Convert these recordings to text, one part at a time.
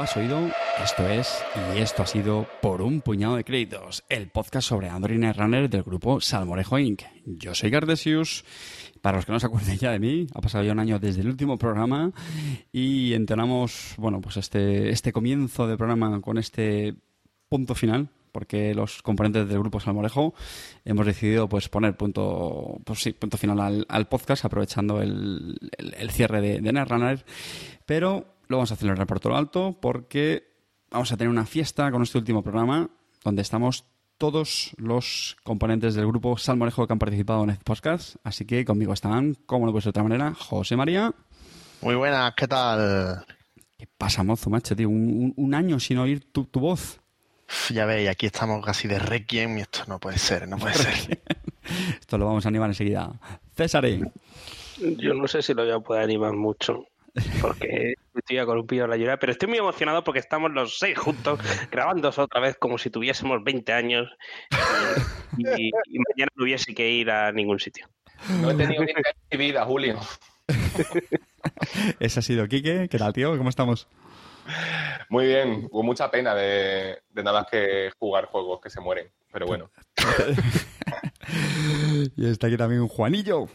has oído, esto es, y esto ha sido por un puñado de créditos, el podcast sobre Android Runner del grupo Salmorejo Inc. Yo soy Gardesius, para los que no se acuerden ya de mí, ha pasado ya un año desde el último programa y entonamos, bueno, pues este, este comienzo de programa con este punto final, porque los componentes del grupo Salmorejo hemos decidido pues poner punto, pues sí, punto final al, podcast aprovechando el, el- el cierre de, de Netrunner, pero lo vamos a celebrar por todo lo alto porque vamos a tener una fiesta con este último programa donde estamos todos los componentes del grupo Salmorejo que han participado en este podcast. Así que conmigo están, como no puede ser de otra manera, José María. Muy buenas, ¿qué tal? ¿Qué pasa, mozo, macho, tío? Un, un- un año sin oír tu, tu voz. Ya veis, aquí estamos casi de requiem y esto no puede ser, no puede ser. Esto lo vamos a animar enseguida. César, Yo no sé si lo voy a poder animar mucho, porque estoy ya columpido en la llorada, pero estoy muy emocionado porque estamos los seis juntos grabando otra vez como si tuviésemos 20 años y, y- y mañana no hubiese que ir a ningún sitio. No he tenido ni mi vida, Julio. ese ha sido Quique. ¿Qué tal, tío? ¿Cómo estamos? Muy bien, con mucha pena de, de nada más que jugar juegos que se mueren. Pero bueno, y está aquí también Juanillo.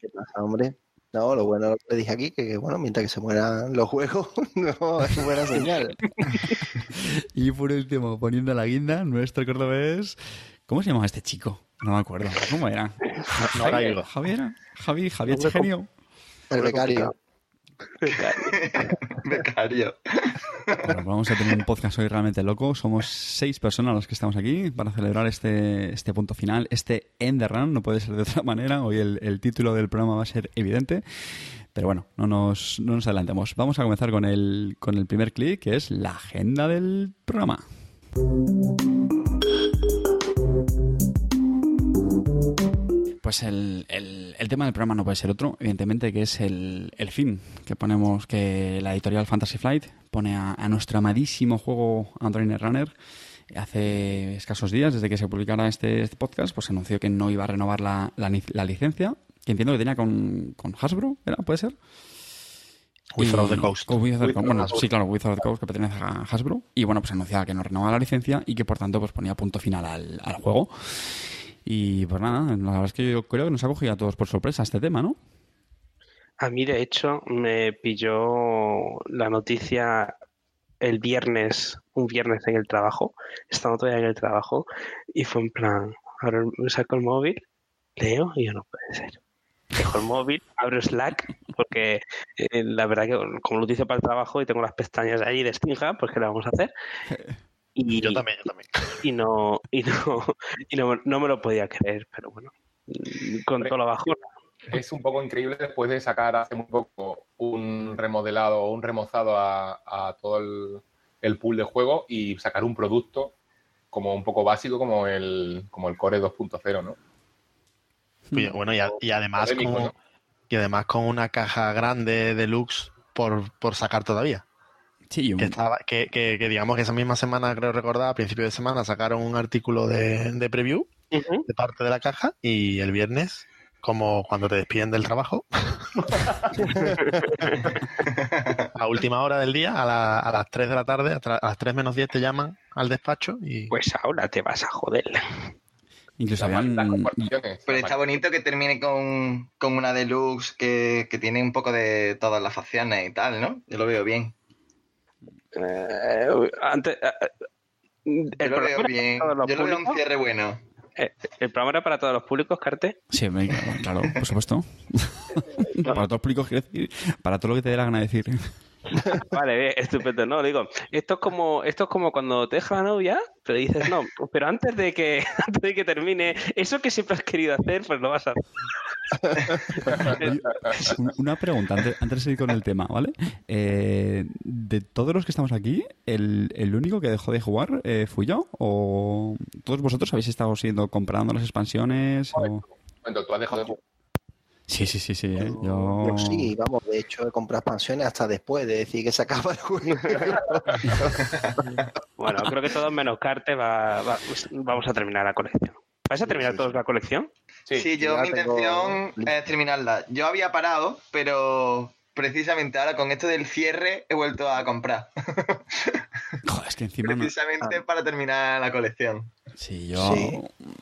¿Qué pasa, hombre? No, lo bueno que le dije aquí, que, que, bueno, mientras que se mueran los juegos, no es buena señal. Y por último, poniendo la guinda, nuestro cordobés. ¿Cómo se llamaba este chico? No me acuerdo. ¿Cómo era? No. Javier. Javi, Javier Hombre, Genio. El becario. Becario. Bueno, vamos a tener un podcast hoy realmente loco. Somos seis personas los que estamos aquí para celebrar este, este punto final, este end the run. No puede ser de otra manera. Hoy el, el título del programa va a ser evidente. Pero bueno, no nos, no nos adelantemos. Vamos a comenzar con el, con el primer clic, que es la agenda del programa. Pues el, el- el tema del programa no puede ser otro, evidentemente, que es el, el fin que ponemos, que la editorial Fantasy Flight pone a, a nuestro amadísimo juego Android Runner. Hace escasos días, desde que se publicara este, este podcast, pues anunció que no iba a renovar la, la ni- la licencia, que entiendo que tenía con, con Hasbro, ¿era? ¿Puede ser? Wizard of the Coast. Wizard bueno, sí, claro, Wizard of the Coast, que pertenece a Hasbro. Y bueno, pues anunciaba que no renovaba la licencia y que por tanto pues ponía punto final al, al juego. Y pues nada, la verdad es que yo creo que nos ha cogido a todos por sorpresa este tema, ¿no? A mí, de hecho, me pilló la noticia el viernes, un viernes en el trabajo, estando todavía en el trabajo, y fue en plan, ahora me saco el móvil, leo y yo no puede ser. Dejo el móvil, abro Slack, porque eh, la verdad que como lo utilizo para el trabajo y tengo las pestañas allí de Stingham, pues ¿qué le vamos a hacer? Y, Yo también, yo también. y no, y no, y no, no me lo podía creer, pero bueno, con todo lo bajo. es un poco increíble después de sacar hace muy poco un remodelado o un remozado a, a todo el, el pool de juego y sacar un producto como un poco básico como el, como el Core 2.0, ¿no? Bueno, y, a- y además Polémico, con, ¿no? y además con una caja grande deluxe por, por sacar todavía. Sí, un- Que, estaba, que, que, que digamos que esa misma semana, creo recordar, a principio de semana, sacaron un artículo de, de preview de parte de la caja y el viernes, como cuando te despiden del trabajo, a última hora del día, a, la- a las 3 de la tarde, a, las 3 menos 10 te llaman al despacho y Pues ahora te vas a joder. Incluso habían... Pero está bonito que termine con, con una deluxe que, que tiene un poco de todas las facciones y tal, ¿no? Yo lo veo bien. Eh, antes, eh, Yo el, lo programa veo era bien. para todos los Yo lo veo un públicos, cierre bueno. eh, el programa era para todos los públicos, Carte. Sí, me- claro, por supuesto. para todos los públicos, quiero decir, para todo lo que te dé la gana de decir. Vale, bien, estupendo. No, digo, esto es como, esto es como cuando te deja la novia, pero dices, no, pero antes de que, antes de que termine, eso que siempre has querido hacer, pues lo vas a hacer. Un- Una pregunta, antes, antes de seguir con el tema, ¿vale? Eh, de todos los que estamos aquí, ¿el, el único que dejó de jugar eh, fui yo? ¿O todos vosotros habéis estado siendo comprando las expansiones? O... Bueno, tú has dejado de jugar. Sí, sí, sí, sí. ¿eh? Yo... Yo sí, vamos, de hecho he comprado expansiones hasta después de decir que se acaba el juego. Bueno, creo que todos menos Carte va, va- vamos a terminar la colección. ¿Vais a terminar sí, todos sí. la colección? Sí, Sí, yo mi tengo- intención es terminarla. Yo había parado, pero precisamente ahora con esto del cierre he vuelto a comprar. Joder, es que encima... no- precisamente Ah. para terminar la colección. Sí, yo, Sí.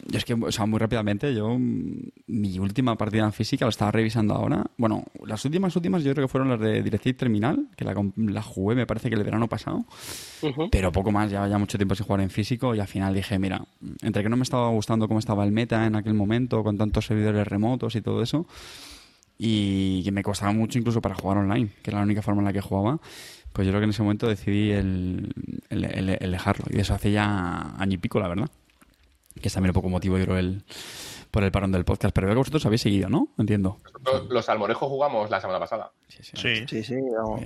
yo es que, o sea, muy rápidamente, yo mm, mi última partida en física la estaba revisando ahora. Bueno, las últimas últimas yo creo que fueron las de Directive Terminal, que la, jugué me parece que el verano pasado, pero poco más, ya ya mucho tiempo sin jugar en físico y al final dije, mira, entre que no me estaba gustando cómo estaba el meta en aquel momento, con tantos servidores remotos y todo eso, y que me costaba mucho incluso para jugar online, que era la única forma en la que jugaba, pues yo creo que en ese momento decidí el, el- el- el dejarlo. Y de eso hace ya año y pico, la verdad. Que es también un poco motivo, yo creo, el, por el parón del podcast. Pero veo que vosotros habéis seguido, ¿no? Entiendo. Nosotros los salmorejos jugamos la semana pasada. Sí, sí. Sí. Sí, vamos.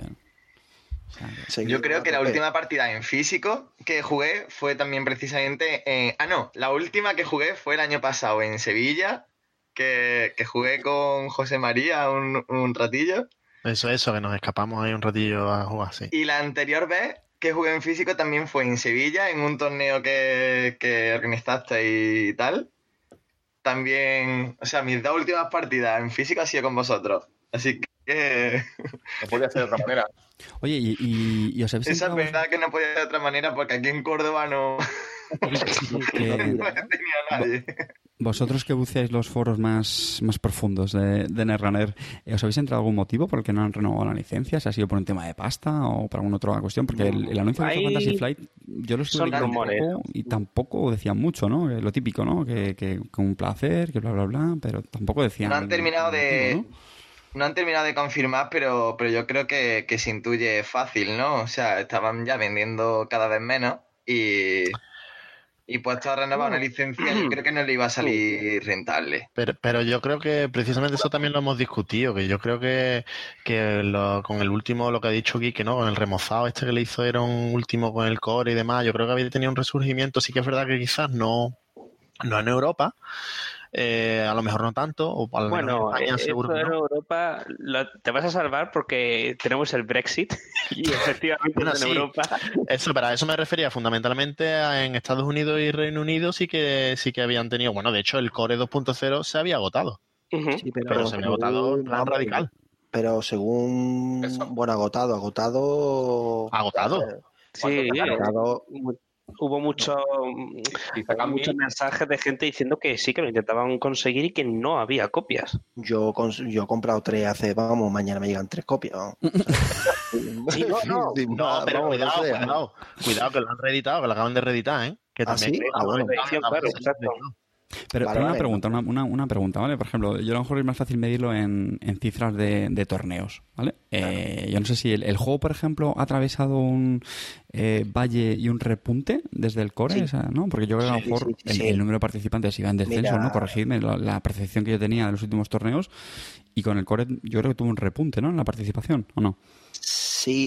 Yo creo que la última partida en físico que jugué fue también precisamente. en- ah, no, la última que jugué fue el año pasado en Sevilla, que, que jugué con José María un, un ratillo. Eso, eso, que nos escapamos ahí un ratillo a jugar, sí. Y la anterior vez que jugué en físico también fue en Sevilla, en un torneo que, que organizaste y tal. También, o sea, mis dos últimas partidas en físico han sido con vosotros. Así que No podía ser de otra manera. Oye, y, y- y os habéis esa es verdad que no podía ser de otra manera porque aquí en Córdoba no, que no tenía nadie. vosotros que buceáis los foros más, más profundos de, de Netrunner, eh, ¿os habéis entrado algún motivo por el que no han renovado la licencia? ¿Se ha sido por un tema de pasta o por alguna otra cuestión? Porque el, el anuncio de Fantasy Flight, yo lo estuve leyendo poco y tampoco decían mucho, ¿no? Eh, Lo típico, ¿no? Que, que con un placer, que bla, bla, bla, pero tampoco decían... No han terminado de, motivo, ¿no? No han terminado de confirmar, pero, pero yo creo que, que se intuye fácil, ¿no? O sea, estaban ya vendiendo cada vez menos y, y puesto a renovar una licencia, yo creo que no le iba a salir rentable. Pero, pero yo creo que precisamente eso también lo hemos discutido, que yo creo que, que lo- con el último, lo que ha dicho Quique, ¿no? Con el remozado este que le hizo era un último con el core y demás, yo creo que había tenido un resurgimiento, sí que es verdad que quizás no, no en Europa, eh, a lo mejor no tanto, o menos Bueno, en España eh, seguro esto que en no. Europa lo- te vas a salvar porque tenemos el Brexit y efectivamente Bueno, en sí. Europa Eso, para eso me refería fundamentalmente a- en Estados Unidos y Reino Unido sí que sí que habían tenido, bueno, de hecho el Core 2.0 se había agotado. Sí, pero, pero se había agotado en plan radical. Pero según, Eso. bueno, agotado, agotado. ¿Agotado? Sí, agotado. Hubo mucho, muchos mensajes de gente diciendo que sí, que lo intentaban conseguir y que no había copias. Yo, yo he comprado tres hace, vamos, mañana me llegan tres copias. Sí, no, pero vamos, no cuidado, sé. cuidado, cuidado que lo han reeditado, que lo acaban de reeditar, ¿eh? Que ¿Ah, también sí? Ah, bueno. Claro, exacto. Pero, Vale, pero una pregunta, una, una, una pregunta, ¿vale? Por ejemplo, yo a lo mejor es más fácil medirlo en, en cifras de, de torneos, ¿vale? Eh, yo no sé si el, el juego, por ejemplo, ha atravesado un eh, valle y un repunte desde el core, Sí. o sea, ¿no? Porque yo creo que a lo mejor sí, el, sí. el número de participantes iba en descenso, Mira- ¿no? Corregidme la, la percepción que yo tenía de los últimos torneos y con el core yo creo que tuvo un repunte, ¿no? En la participación, ¿o no? Sí,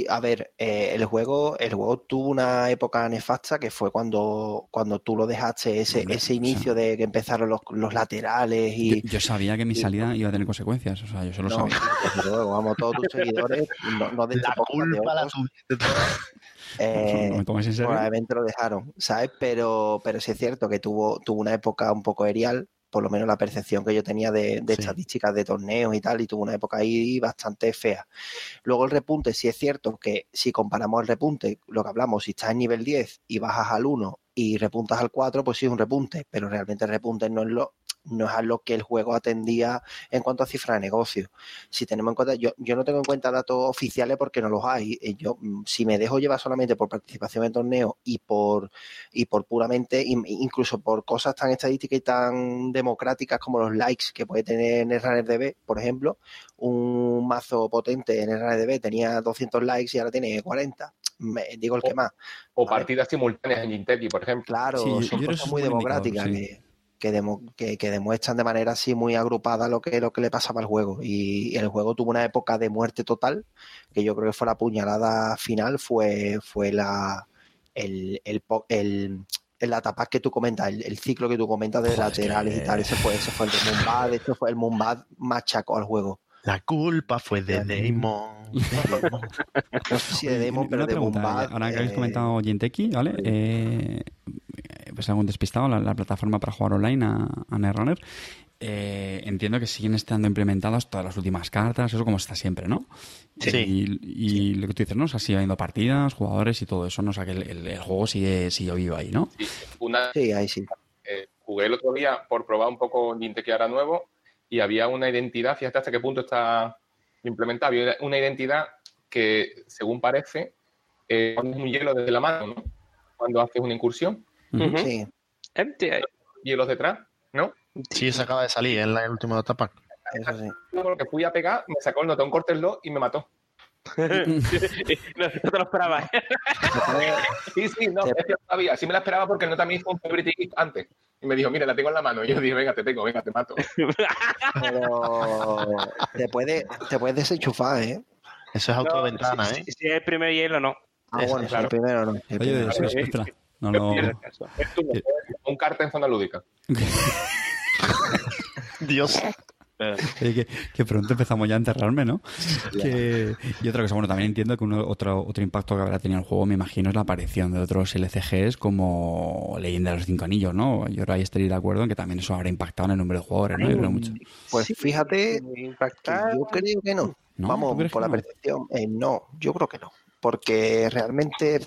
a ver, eh, el juego, el juego tuvo una época nefasta que fue cuando, cuando tú lo dejaste, ese, Hombre, ese o inicio sea- de que empezaron los, los laterales Yo, y yo sabía que mi y- salida iba a tener consecuencias, o sea, yo solo no, sabía. desde luego, vamos, todos tus seguidores, no, no de este La podcast de culpa la eh, ¿No me en serio? probablemente lo dejaron, ¿sabes? Pero, pero sí es cierto que tuvo, tuvo una época un poco erial, por lo menos la percepción que yo tenía de, de Sí. estadísticas de torneos y tal, y tuvo una época ahí bastante fea. Luego el repunte, sí es cierto que si comparamos el repunte, lo que hablamos, si estás en nivel 10 y bajas al 1, y repuntas al 4, pues sí es un repunte, pero realmente el repunte no es lo no es a lo que el juego atendía en cuanto a cifra de negocio. Si tenemos en cuenta, yo, yo no tengo en cuenta datos oficiales porque no los hay. Eh, Yo, mm, si me dejo llevar solamente por participación en torneos y por y por puramente, in- incluso por cosas tan estadísticas y tan democráticas como los likes que puede tener NetRunnerDB, por ejemplo, un mazo potente en NetRunnerDB tenía 200 likes y ahora tiene 40. Me- digo el que más. O Vale. partidas simultáneas en Jinteki, por ejemplo. Claro, Sí, son cosas muy democráticas sí. que, que, demo- que- que demuestran de manera así muy agrupada lo que, lo que le pasaba al juego. Y el juego tuvo una época de muerte total, que yo creo que fue la puñalada final, fue, fue la el, el, po- el, el atapas que tú comentas, el, el ciclo que tú comentas de Joder, laterales que- y tal. Ese fue, ese fue el de Moonbad, ese fue el Moonbad machacó al juego. La culpa fue de Damon. No sé si de Demon, una pero de pregunta, Moonbad. Ahora que habéis eh, comentado Jinteki, ¿vale? Eh, pues algún despistado, la, la plataforma para jugar online a, a Netrunner. Eh, entiendo que siguen estando implementadas todas las últimas cartas, eso como está siempre, ¿no? Sí. Y, y lo que tú dices, ¿no? O sea, sigue habiendo partidas, jugadores y todo eso, ¿no? O sea, que el, el- el juego sigue, sigue vivo ahí, ¿no? Una, Sí, ahí sí. eh, jugué el otro día por probar un poco Jinteki ahora nuevo y había una identidad, fíjate hasta qué punto está implementada, había una identidad que, según parece, eh, pones un hielo desde la mano, ¿no? Cuando haces una incursión, Sí. Empty. hielos detrás, ¿no? Sí, se acaba de salir en la el último etapa. Eso sí. Luego que fui a pegar, me sacó el notón corteslo y me mató. no, no te lo esperaba. ¿eh? Sí, sí, no, es que no sabía. Sí me la esperaba porque no también hizo un Celebrity antes. Y me dijo, mira, la tengo en la mano. Y yo dije, venga, te tengo, venga, te mato. Pero te puedes te puedes desenchufar, ¿eh? Eso es autoventana, si, ¿eh? si- si es el primer hielo, no. Ah, Eso, bueno, claro. el primero no. el Oye, primero. espera, espera, espera. No, no. Es tu mejor- un carta en zona lúdica. Dios. Que, que pronto empezamos ya a enterrarme, ¿no? Que- y otra cosa, bueno, también entiendo que uno- otro, otro impacto que habrá tenido el juego, me imagino, es la aparición de otros LCGs como Leyenda de los Cinco Anillos, ¿no? Yo ahora estaría de acuerdo en que también eso habrá impactado en el número de jugadores, ¿no? Yo creo mucho. Pues Sí, fíjate impactar. yo creo que no. ¿No? ¿Tú Vamos, por la no? percepción. eh, no, yo creo que no. Porque realmente,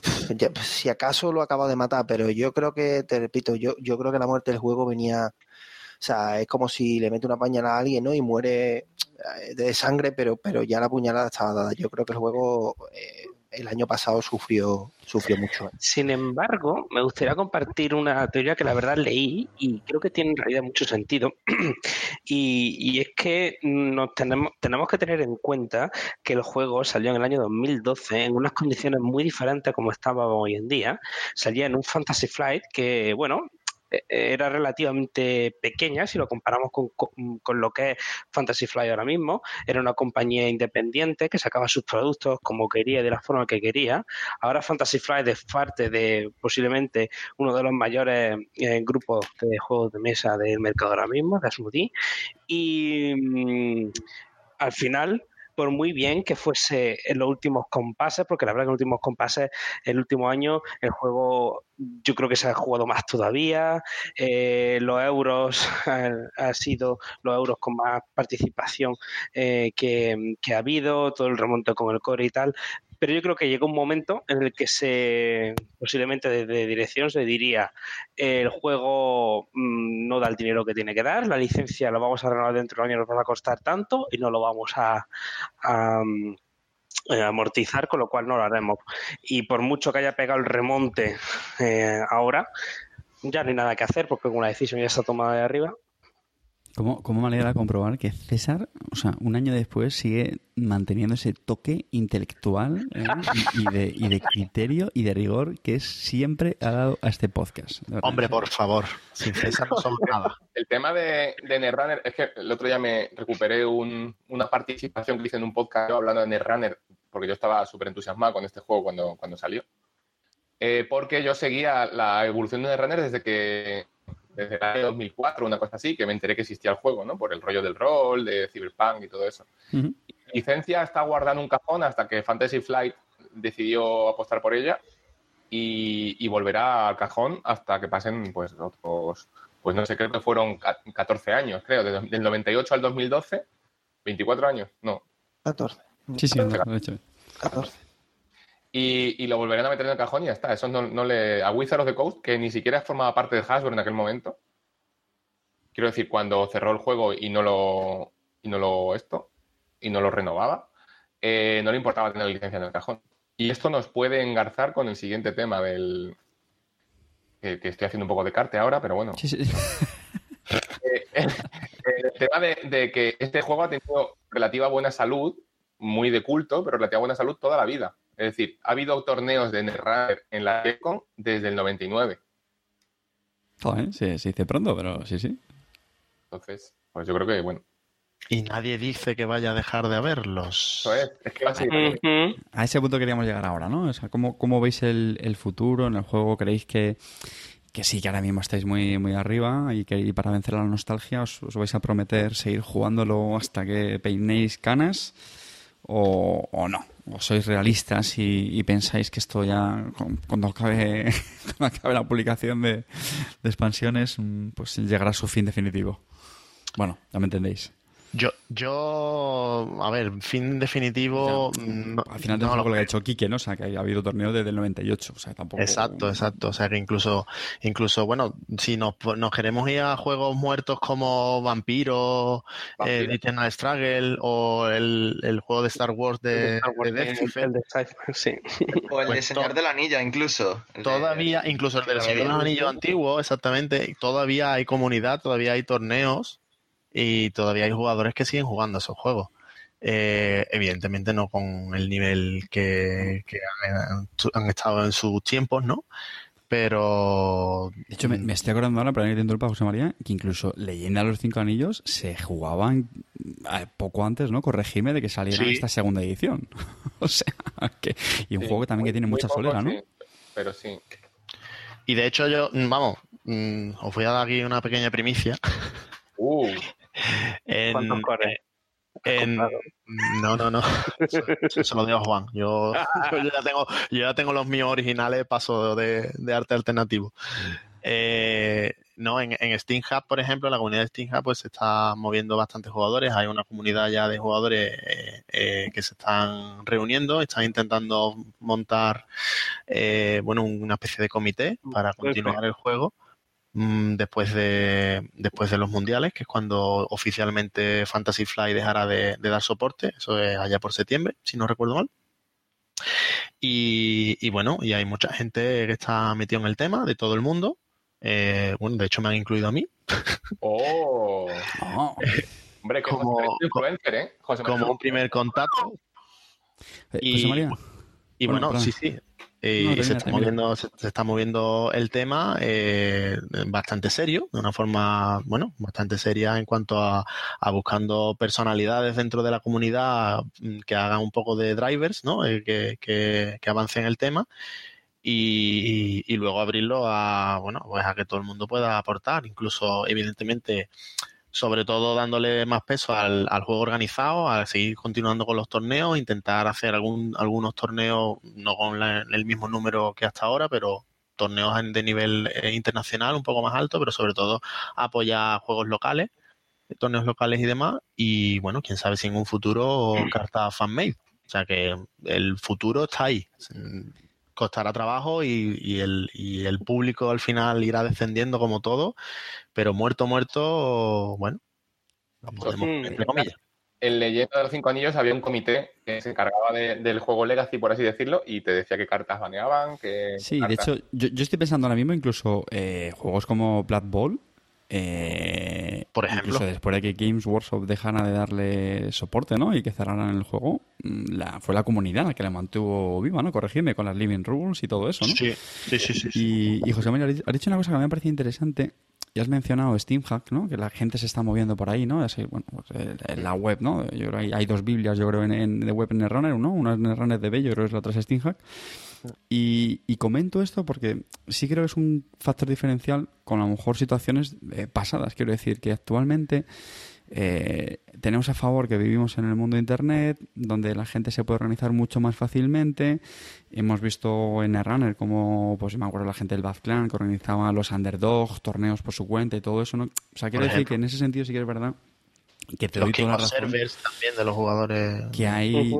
si acaso lo acabo de matar, pero yo creo que, te repito, yo, yo creo que la muerte del juego venía. O sea, es como si le mete una pañalada a alguien, ¿no? Y muere eh, de sangre, pero, pero ya la puñalada estaba dada. Yo creo que el juego eh, el año pasado sufrió, sufrió mucho. Sin embargo, me gustaría compartir una teoría que la verdad leí y creo que tiene en realidad mucho sentido. y, es que nos tenemos, tenemos que tener en cuenta que el juego salió en el año 2012 en unas condiciones muy diferentes como estaba hoy en día. Salía en un Fantasy Flight que, bueno, eh, era relativamente pequeña si lo comparamos con, con- con lo que es Fantasy Flight ahora mismo. Era una compañía independiente que sacaba sus productos como quería y de la forma que quería. Ahora Fantasy Flight es parte de posiblemente uno de los mayores eh, grupos de juegos de mesa del mercado ahora mismo, de Asmodee. Y mm, al final, por muy bien que fuese en los últimos compases, porque la verdad que en los últimos compases, el último año, el juego yo creo que se ha jugado más todavía. eh, los euros han, ha sido los euros con más participación eh, que, que ha habido, todo el remonte con el core y tal. Pero yo creo que llegó un momento en el que se, posiblemente desde dirección, se diría, el juego mm, no da el dinero que tiene que dar, la licencia la vamos a renovar dentro de un año, nos va a costar tanto y no lo vamos a, eh, amortizar, con lo cual no lo haremos. Y por mucho que haya pegado el remonte eh, ahora, ya no hay nada que hacer porque una decisión ya está tomada de arriba. ¿Cómo, ¿Cómo me alegra comprobar que César, o sea, un año después sigue manteniendo ese toque intelectual ¿eh? y, y de, y de criterio y de rigor que es siempre ha dado a este podcast? Hombre, por favor. Sin César no somos nada. El tema de, de Netrunner es que el otro día me recuperé un- una participación que hice en un podcast hablando de Netrunner, porque yo estaba súper entusiasmado con este juego cuando, cuando salió. Eh, porque yo seguía la evolución de Netrunner desde que desde el año 2004, una cosa así, que me enteré que existía el juego, ¿no? Por el rollo del rol, de Cyberpunk y todo eso. Ujú. La licencia está guardada en un cajón hasta que Fantasy Flight decidió apostar por ella y, y volverá al cajón hasta que pasen pues otros, pues no sé, creo que fueron ca- 14 años, creo, de- del 98 al 2012, 24 años, no. 14. Sí, sí, lo he hecho. 14. Y, y lo volverán a meter en el cajón y ya está. Eso no, no le. A Wizard of the Coast, que ni siquiera formaba parte de Hasbro en aquel momento. Quiero decir, cuando cerró el juego y no lo. Y no lo. Esto. Y no lo renovaba. eh, no le importaba tener la licencia en el cajón. Y esto nos puede engarzar con el siguiente tema del. Que, que estoy haciendo un poco de carte ahora, pero bueno. Sí, sí. Eh, el tema de, de que este juego ha tenido relativa buena salud, muy de culto, pero relativa buena salud toda la vida. Es decir, ha habido torneos de Netrunner en la Econ desde el 99. Joder, se, se dice pronto, pero sí, sí. Entonces, pues yo creo que, bueno, Y nadie dice que vaya a dejar de haberlos. eso es. Es que va a seguir. Ujú. A ese punto queríamos llegar ahora, ¿no? O sea, ¿cómo, cómo veis el, el futuro en el juego? ¿Creéis que, que sí, que ahora mismo estáis muy, muy arriba y que y para vencer la nostalgia os, os vais a prometer seguir jugándolo hasta que peinéis canas? ¿O, o no? ¿O sois realistas y, y pensáis que esto ya, cu- cuando acabe, cuando acabe la publicación de, de expansiones, mm, pues llegará a su fin definitivo? Bueno, ya me entendéis. Yo, yo, a ver, fin definitivo. no- Al final no del lo juego lo que ha hecho Quique, ¿no? O sea, que ha habido torneo desde el 98. O sea, tampoco... Exacto, exacto. O sea que incluso, incluso bueno, si nos, nos queremos ir a juegos muertos como Vampiro, eh, Vampiro. The Eternal Struggle o el, el juego de Star Wars de, Star Wars, de el- Decipher, el de sí. O el Pues de Señor del Anillo, incluso. De- todavía, incluso el del Señor de los Anillos antiguo, exactamente, todavía hay comunidad, todavía hay torneos y todavía hay jugadores que siguen jugando esos juegos. Eh, evidentemente no con el nivel que, que han, han estado en sus tiempos, ¿no? Pero De hecho, me, me estoy acordando ahora, para ir dentro del José María, que incluso Leyenda de los Cinco Anillos se jugaban poco antes, ¿no? Corregime de que saliera Sí. esta segunda edición. o sea, que... Y un Sí, juego que también que tiene mucha poco, solera, ¿no? sí, pero sí. Y de hecho yo, vamos, mm, os voy a dar aquí una pequeña primicia. Uh, En, ¿Cuántos cores? en- no, no, no. Eso, eso se lo digo a Juan. Yo, yo ya tengo, yo ya tengo los míos originales, paso de, de arte alternativo. Eh, no, en, en Steam Hub, por ejemplo, la comunidad de Steam Hub pues se está moviendo bastantes jugadores. Hay una comunidad ya de jugadores eh, eh, que se están reuniendo, están intentando montar eh, bueno, una especie de comité para continuar el juego mm, después de después de los mundiales, que es cuando oficialmente Fantasy Fly dejará de, de dar soporte. Eso es allá por septiembre, si no recuerdo mal. Y, y bueno, y hay mucha gente que está metido en el tema, de todo el mundo. Eh, bueno, de hecho me han incluido a mí. oh. No. Hombre, que Como- José influencer, ¿eh? José como un primer contacto. Eh, Y- José María, Y Bueno, sí, sí. Eh, No, y se, está moviendo, se, se está moviendo el tema eh, bastante serio, de una forma, bueno, bastante seria en cuanto a, a buscando personalidades dentro de la comunidad mm, que hagan un poco de drivers, ¿no? Eh, que, que, que avancen el tema y, y- y luego abrirlo a, bueno, pues a que todo el mundo pueda aportar, incluso evidentemente sobre todo dándole más peso al, al juego organizado, a seguir continuando con los torneos, intentar hacer algún, algunos torneos, no con la- el mismo número que hasta ahora, pero torneos de nivel eh, internacional un poco más alto, pero sobre todo apoyar juegos locales, torneos locales y demás, y bueno, quién sabe si en un futuro carta fanmade. O sea que el futuro está ahí. Costará trabajo y, y el, y el público al final irá descendiendo como todo, pero muerto, muerto, bueno, lo podemos, Mm. entre comillas. En Leyenda de los Cinco Anillos había un comité que se encargaba de- del juego Legacy, por así decirlo, y te decía qué cartas baneaban, que Sí, de hecho, yo, yo estoy pensando ahora mismo incluso eh, juegos como Blood Bowl. Eh, Por ejemplo. Incluso después de que Games Workshop dejara de darle soporte, ¿no? Y que cerraran el juego, mm, la, fue la comunidad la que la mantuvo viva, ¿no? Corregidme con las Living Rules y todo eso, ¿no? Sí, sí, sí, sí, sí. Y, y José María, has dicho- una cosa que me parece interesante. Y has mencionado SteamHack, ¿no? Que la gente se está moviendo por ahí, ¿no? Así, bueno, pues, eh, en la web, ¿no? Yo creo hay, hay dos Biblias, yo creo, en, en- de web en Netrunner, ¿no? Una es Netrunner DB, yo creo que la otra es SteamHack. Y, y comento esto porque sí creo que es un factor diferencial con a lo mejor situaciones eh, pasadas. Quiero decir que actualmente eh, tenemos a favor que vivimos en el mundo de Internet, donde la gente se puede organizar mucho más fácilmente. Hemos visto en Runner como, pues me acuerdo la gente del Bad Clan que organizaba los underdogs, torneos por su cuenta y todo eso. ¿no? O sea, quiero decir que en ese sentido sí que es verdad que te Los doy King toda la of razón Servers también de los jugadores. que hay.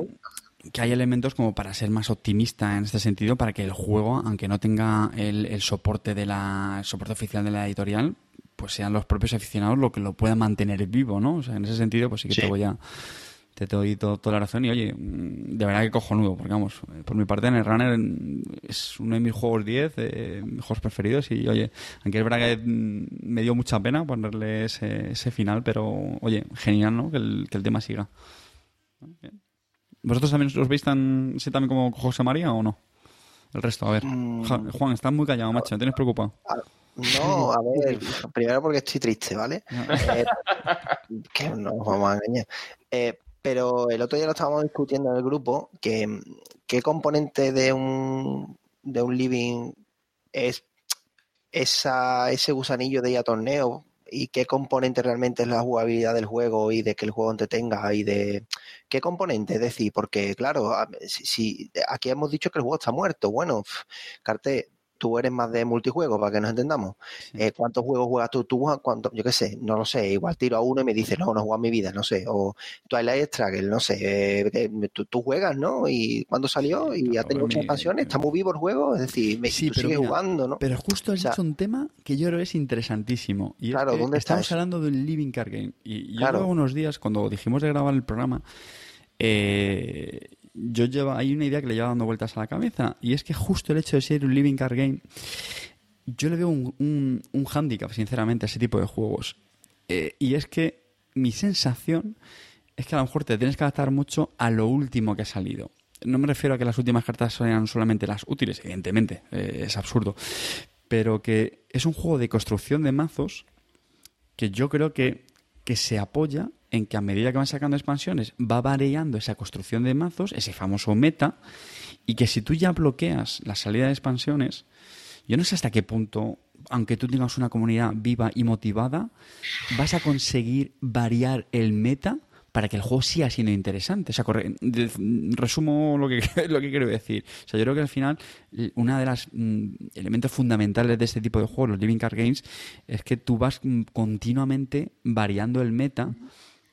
Que hay elementos como para ser más optimista en este sentido, para que el juego, aunque no tenga el, el soporte de la el soporte oficial de la editorial, pues sean los propios aficionados lo que lo puedan mantener vivo, ¿no? O sea, en ese sentido, pues sí que Sí. te voy a te doy to- toda la razón y oye, de verdad que cojonudo, porque vamos, por mi parte en el Runner mm, es uno de mis juegos 10, eh, mis juegos preferidos y oye, aunque es verdad que me dio mucha pena ponerle ese, ese final, pero oye, genial, ¿no? Que el, que el tema siga. Bien. ¿Vosotros también os veis tan, así también como José María o no? El resto, a ver. Mm. Juan, estás muy callado, macho, ¿me tienes preocupado? No, a ver, primero porque estoy triste, ¿vale? Eh, que no nos vamos a engañar. Eh, pero el otro día lo estábamos discutiendo en el grupo, que qué componente de un, de un living es esa, ese gusanillo de ir a torneo y qué componente realmente es la jugabilidad del juego y de que el juego entretenga y de qué componente, es decir, porque claro, si, aquí hemos dicho que el juego está muerto, bueno, Carte, tú eres más de multijuego, para que nos entendamos. Eh, ¿Cuántos juegos juegas tú? ¿Tú cuánto? Yo qué sé, no lo sé. Igual tiro a uno y me dices, no, no juego en mi vida, no sé. O Twilight Struggle, no sé. eh, eh, tú, tú juegas, ¿no? ¿Y cuándo salió? Y ha tenido muchas expansiones. Está muy vivo el juego. Es decir, me, Sí, tú sigues mira, jugando, ¿no? Pero justo has O sea- dicho un tema que yo creo que es interesantísimo. Y es Claro, que ¿dónde estamos eso? hablando de un living card game. Y yo Claro. unos días, cuando dijimos de grabar el programa, eh, yo llevo, hay una idea que le lleva dando vueltas a la cabeza. Y es que justo el hecho de ser un living card game, yo le veo un, un, un hándicap, sinceramente, a ese tipo de juegos. Eh, y es que mi sensación es que a lo mejor te tienes que adaptar mucho a lo último que ha salido. No me refiero a que las últimas cartas sean solamente las útiles, evidentemente, eh, es absurdo. Pero que es un juego de construcción de mazos que yo creo que, que se apoya en que a medida que van sacando expansiones va variando esa construcción de mazos, ese famoso meta, y que si tú ya bloqueas la salida de expansiones, yo no sé hasta qué punto, aunque tú tengas una comunidad viva y motivada, vas a conseguir variar el meta para que el juego siga siendo interesante. O sea, corre- resumo lo que, lo que quiero decir. O sea, yo creo que al final, uno de los elementos fundamentales de este tipo de juegos, los Living Card Games, es que tú vas mm, continuamente variando el meta,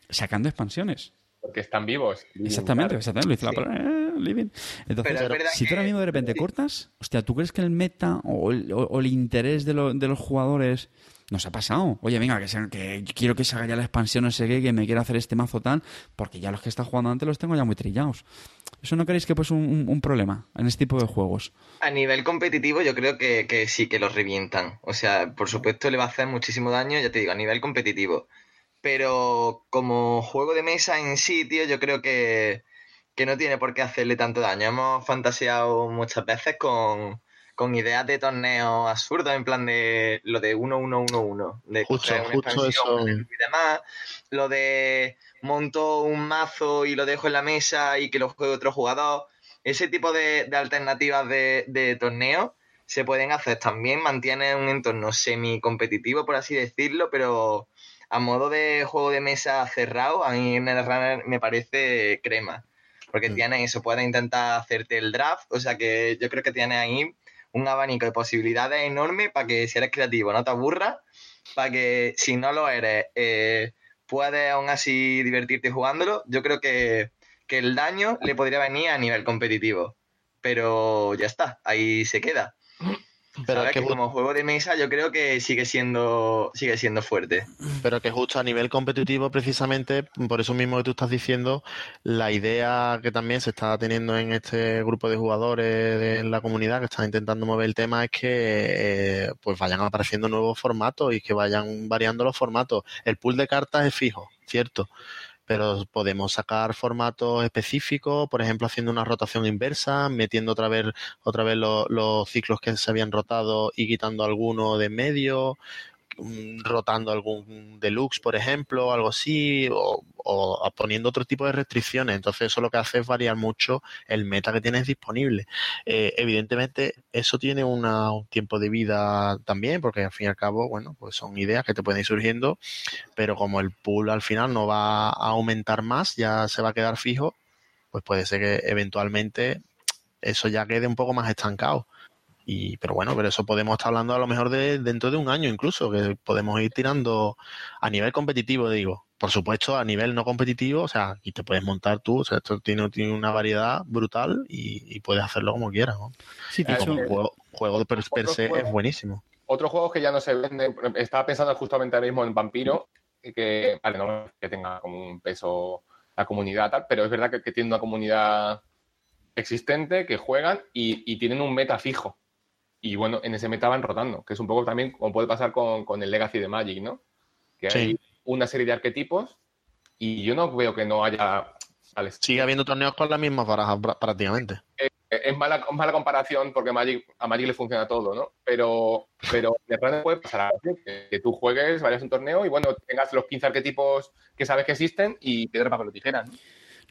sacando expansiones. Porque están vivos. Exactamente, Claro. exactamente. Lo dice la Sí. palabra, eh, living. Entonces, Pero es verdad si tú ahora mismo de repente cortas, hostia, ¿tú crees que el meta o el, o- o el interés de, lo- de los jugadores nos ha pasado? Oye, venga, que, sea- que quiero que salga ya la expansión, no sé qué, que me quiera hacer este mazo tal, porque ya los que están jugando antes los tengo ya muy trillados. ¿Eso no creéis que pues un, un- un problema en este tipo de juegos? A nivel competitivo yo creo que, que sí que los revientan. O sea, por supuesto le va a hacer muchísimo daño, ya te digo, a nivel competitivo. Pero como juego de mesa en sí, tío, yo creo que, que no tiene por qué hacerle tanto daño. Hemos fantaseado muchas veces con, con ideas de torneos absurdos, en plan de lo de 1-1-1-1. De Justo, coger una justo expansión eso. y demás. Lo de monto un mazo y lo dejo en la mesa y que lo juegue otro jugador. Ese tipo de, de alternativas de, de torneo se pueden hacer. También mantiene un entorno semi-competitivo, por así decirlo, pero a modo de juego de mesa cerrado, a mí en el Runner me parece crema. Porque Mm. tiene eso, puedes intentar hacerte el draft, o sea que yo creo que tiene ahí un abanico de posibilidades enorme para que si eres creativo no te aburras, para que si no lo eres eh, puedes aún así divertirte jugándolo. Yo creo que, que el daño le podría venir a nivel competitivo, pero ya está, ahí se queda. Pero que, como juego de mesa yo creo que sigue siendo sigue siendo fuerte. pero que justo a nivel competitivo, precisamente, por eso mismo que tú estás diciendo, la idea que también se está teniendo en este grupo de jugadores de la comunidad que están intentando mover el tema es que eh, pues vayan apareciendo nuevos formatos y que vayan variando los formatos. El pool de cartas es fijo, cierto. Pero podemos sacar formatos específicos, por ejemplo, haciendo una rotación inversa, metiendo otra vez, otra vez lo- los ciclos que se habían rotado y quitando alguno de medio, rotando algún deluxe, por ejemplo, algo así, o, poniendo otro tipo de restricciones. Entonces, eso lo que hace es variar mucho el meta que tienes disponible. Eh, evidentemente, eso tiene un tiempo de vida también, porque al fin y al cabo, bueno, pues son ideas que te pueden ir surgiendo, pero como el pool al final no va a aumentar más, ya se va a quedar fijo, pues puede ser que eventualmente eso ya quede un poco más estancado. Y, pero bueno, pero eso podemos estar hablando a lo mejor de dentro de un año incluso, que podemos ir tirando a nivel competitivo, digo, por supuesto, a nivel no competitivo, o sea, y te puedes montar tú, o sea, esto tiene, tiene una variedad brutal y, y puedes hacerlo como quieras, ¿no? Sí, Como juego, juego de per, se es buenísimo. Otros juegos que ya no se venden, estaba pensando justamente ahora mismo en Vampiro, que, vale, no es que tenga como un peso la comunidad, tal, pero es verdad que, que tiene una comunidad existente, que juegan y, y tienen un meta fijo. Y bueno, en ese meta van rotando, que es un poco también como puede pasar con, con el Legacy de Magic, ¿no? Que hay Sí. una serie de arquetipos y yo no veo que no haya... vale, Sigue habiendo torneos con las mismas barajas prácticamente. es mala, es mala comparación porque Magic, a Magic le funciona todo, ¿no? Pero, pero de repente puede pasar algo así, que, que tú juegues, vayas a un torneo y bueno, tengas los 15 arquetipos que sabes que existen y piedra, papel o tijera. ¿no?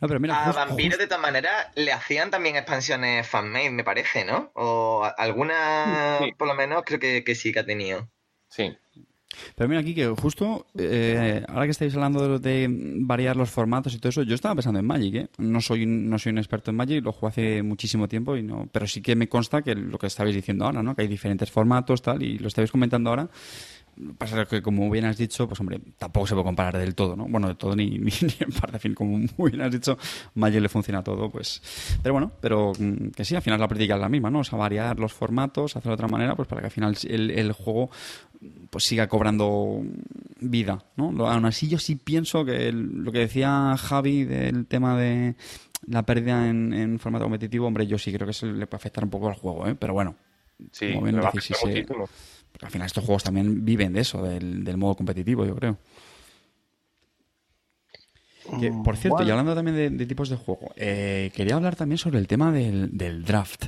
No, pero mira, A justo- Vampiro, justo- de todas maneras, le hacían también expansiones fanmade, me parece, ¿no? O alguna, Sí. por lo menos, creo que, que sí que ha tenido. Sí. Pero mira aquí que justo eh, ahora que estáis hablando de, de variar los formatos y todo eso, yo estaba pensando en Magic, ¿eh? No soy, no soy un experto en Magic, lo juego hace muchísimo tiempo y no, pero sí que me consta que lo que estabais diciendo ahora, ¿no? Que hay diferentes formatos, tal, y lo estáis comentando ahora. Pasa que, como bien has dicho, pues hombre, tampoco se puede comparar del todo, ¿no? Bueno, de todo ni, ni, ni en parte, en fin, como muy bien has dicho, Magic le funciona todo, pues... Pero bueno, pero mm, que sí, al final la práctica es la misma, ¿no? O sea, variar los formatos, hacerlo de otra manera, pues para que al final el, el juego pues siga cobrando vida, ¿no? Aún así yo sí pienso que el- lo que decía Javi del tema de la pérdida en, en formato competitivo, hombre, yo sí creo que eso le puede afectar un poco al juego, ¿eh? Pero bueno, Sí, Como bien va a afectar muchísimo. Porque al final estos juegos también viven de eso, del, del modo competitivo, yo creo. Que, por cierto, y hablando también de, de tipos de juego, eh, quería hablar también sobre el tema del, del draft.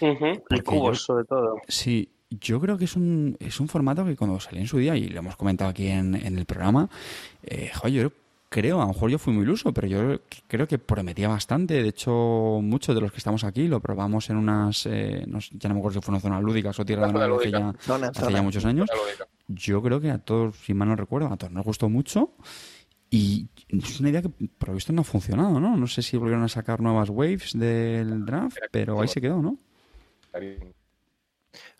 Y cubos, yo- sobre todo. Sí, yo creo que es un, es un formato que cuando salió en su día, y lo hemos comentado aquí en, en el programa, eh, joder, yo creo, a lo mejor yo fui muy iluso, pero yo creo que prometía bastante. De hecho, muchos de los que estamos aquí lo probamos en unas, eh, no sé, ya no me acuerdo si fueron zonas lúdicas o tierra de Una zona hace ya, lúdica. Zona, hace zona. ya muchos años. Yo creo que a todos, si mal no recuerdo, a todos nos gustó mucho. Y es una idea que por lo visto no ha funcionado, ¿no? No sé si volvieron a sacar nuevas waves del draft, pero ahí se quedó, ¿no?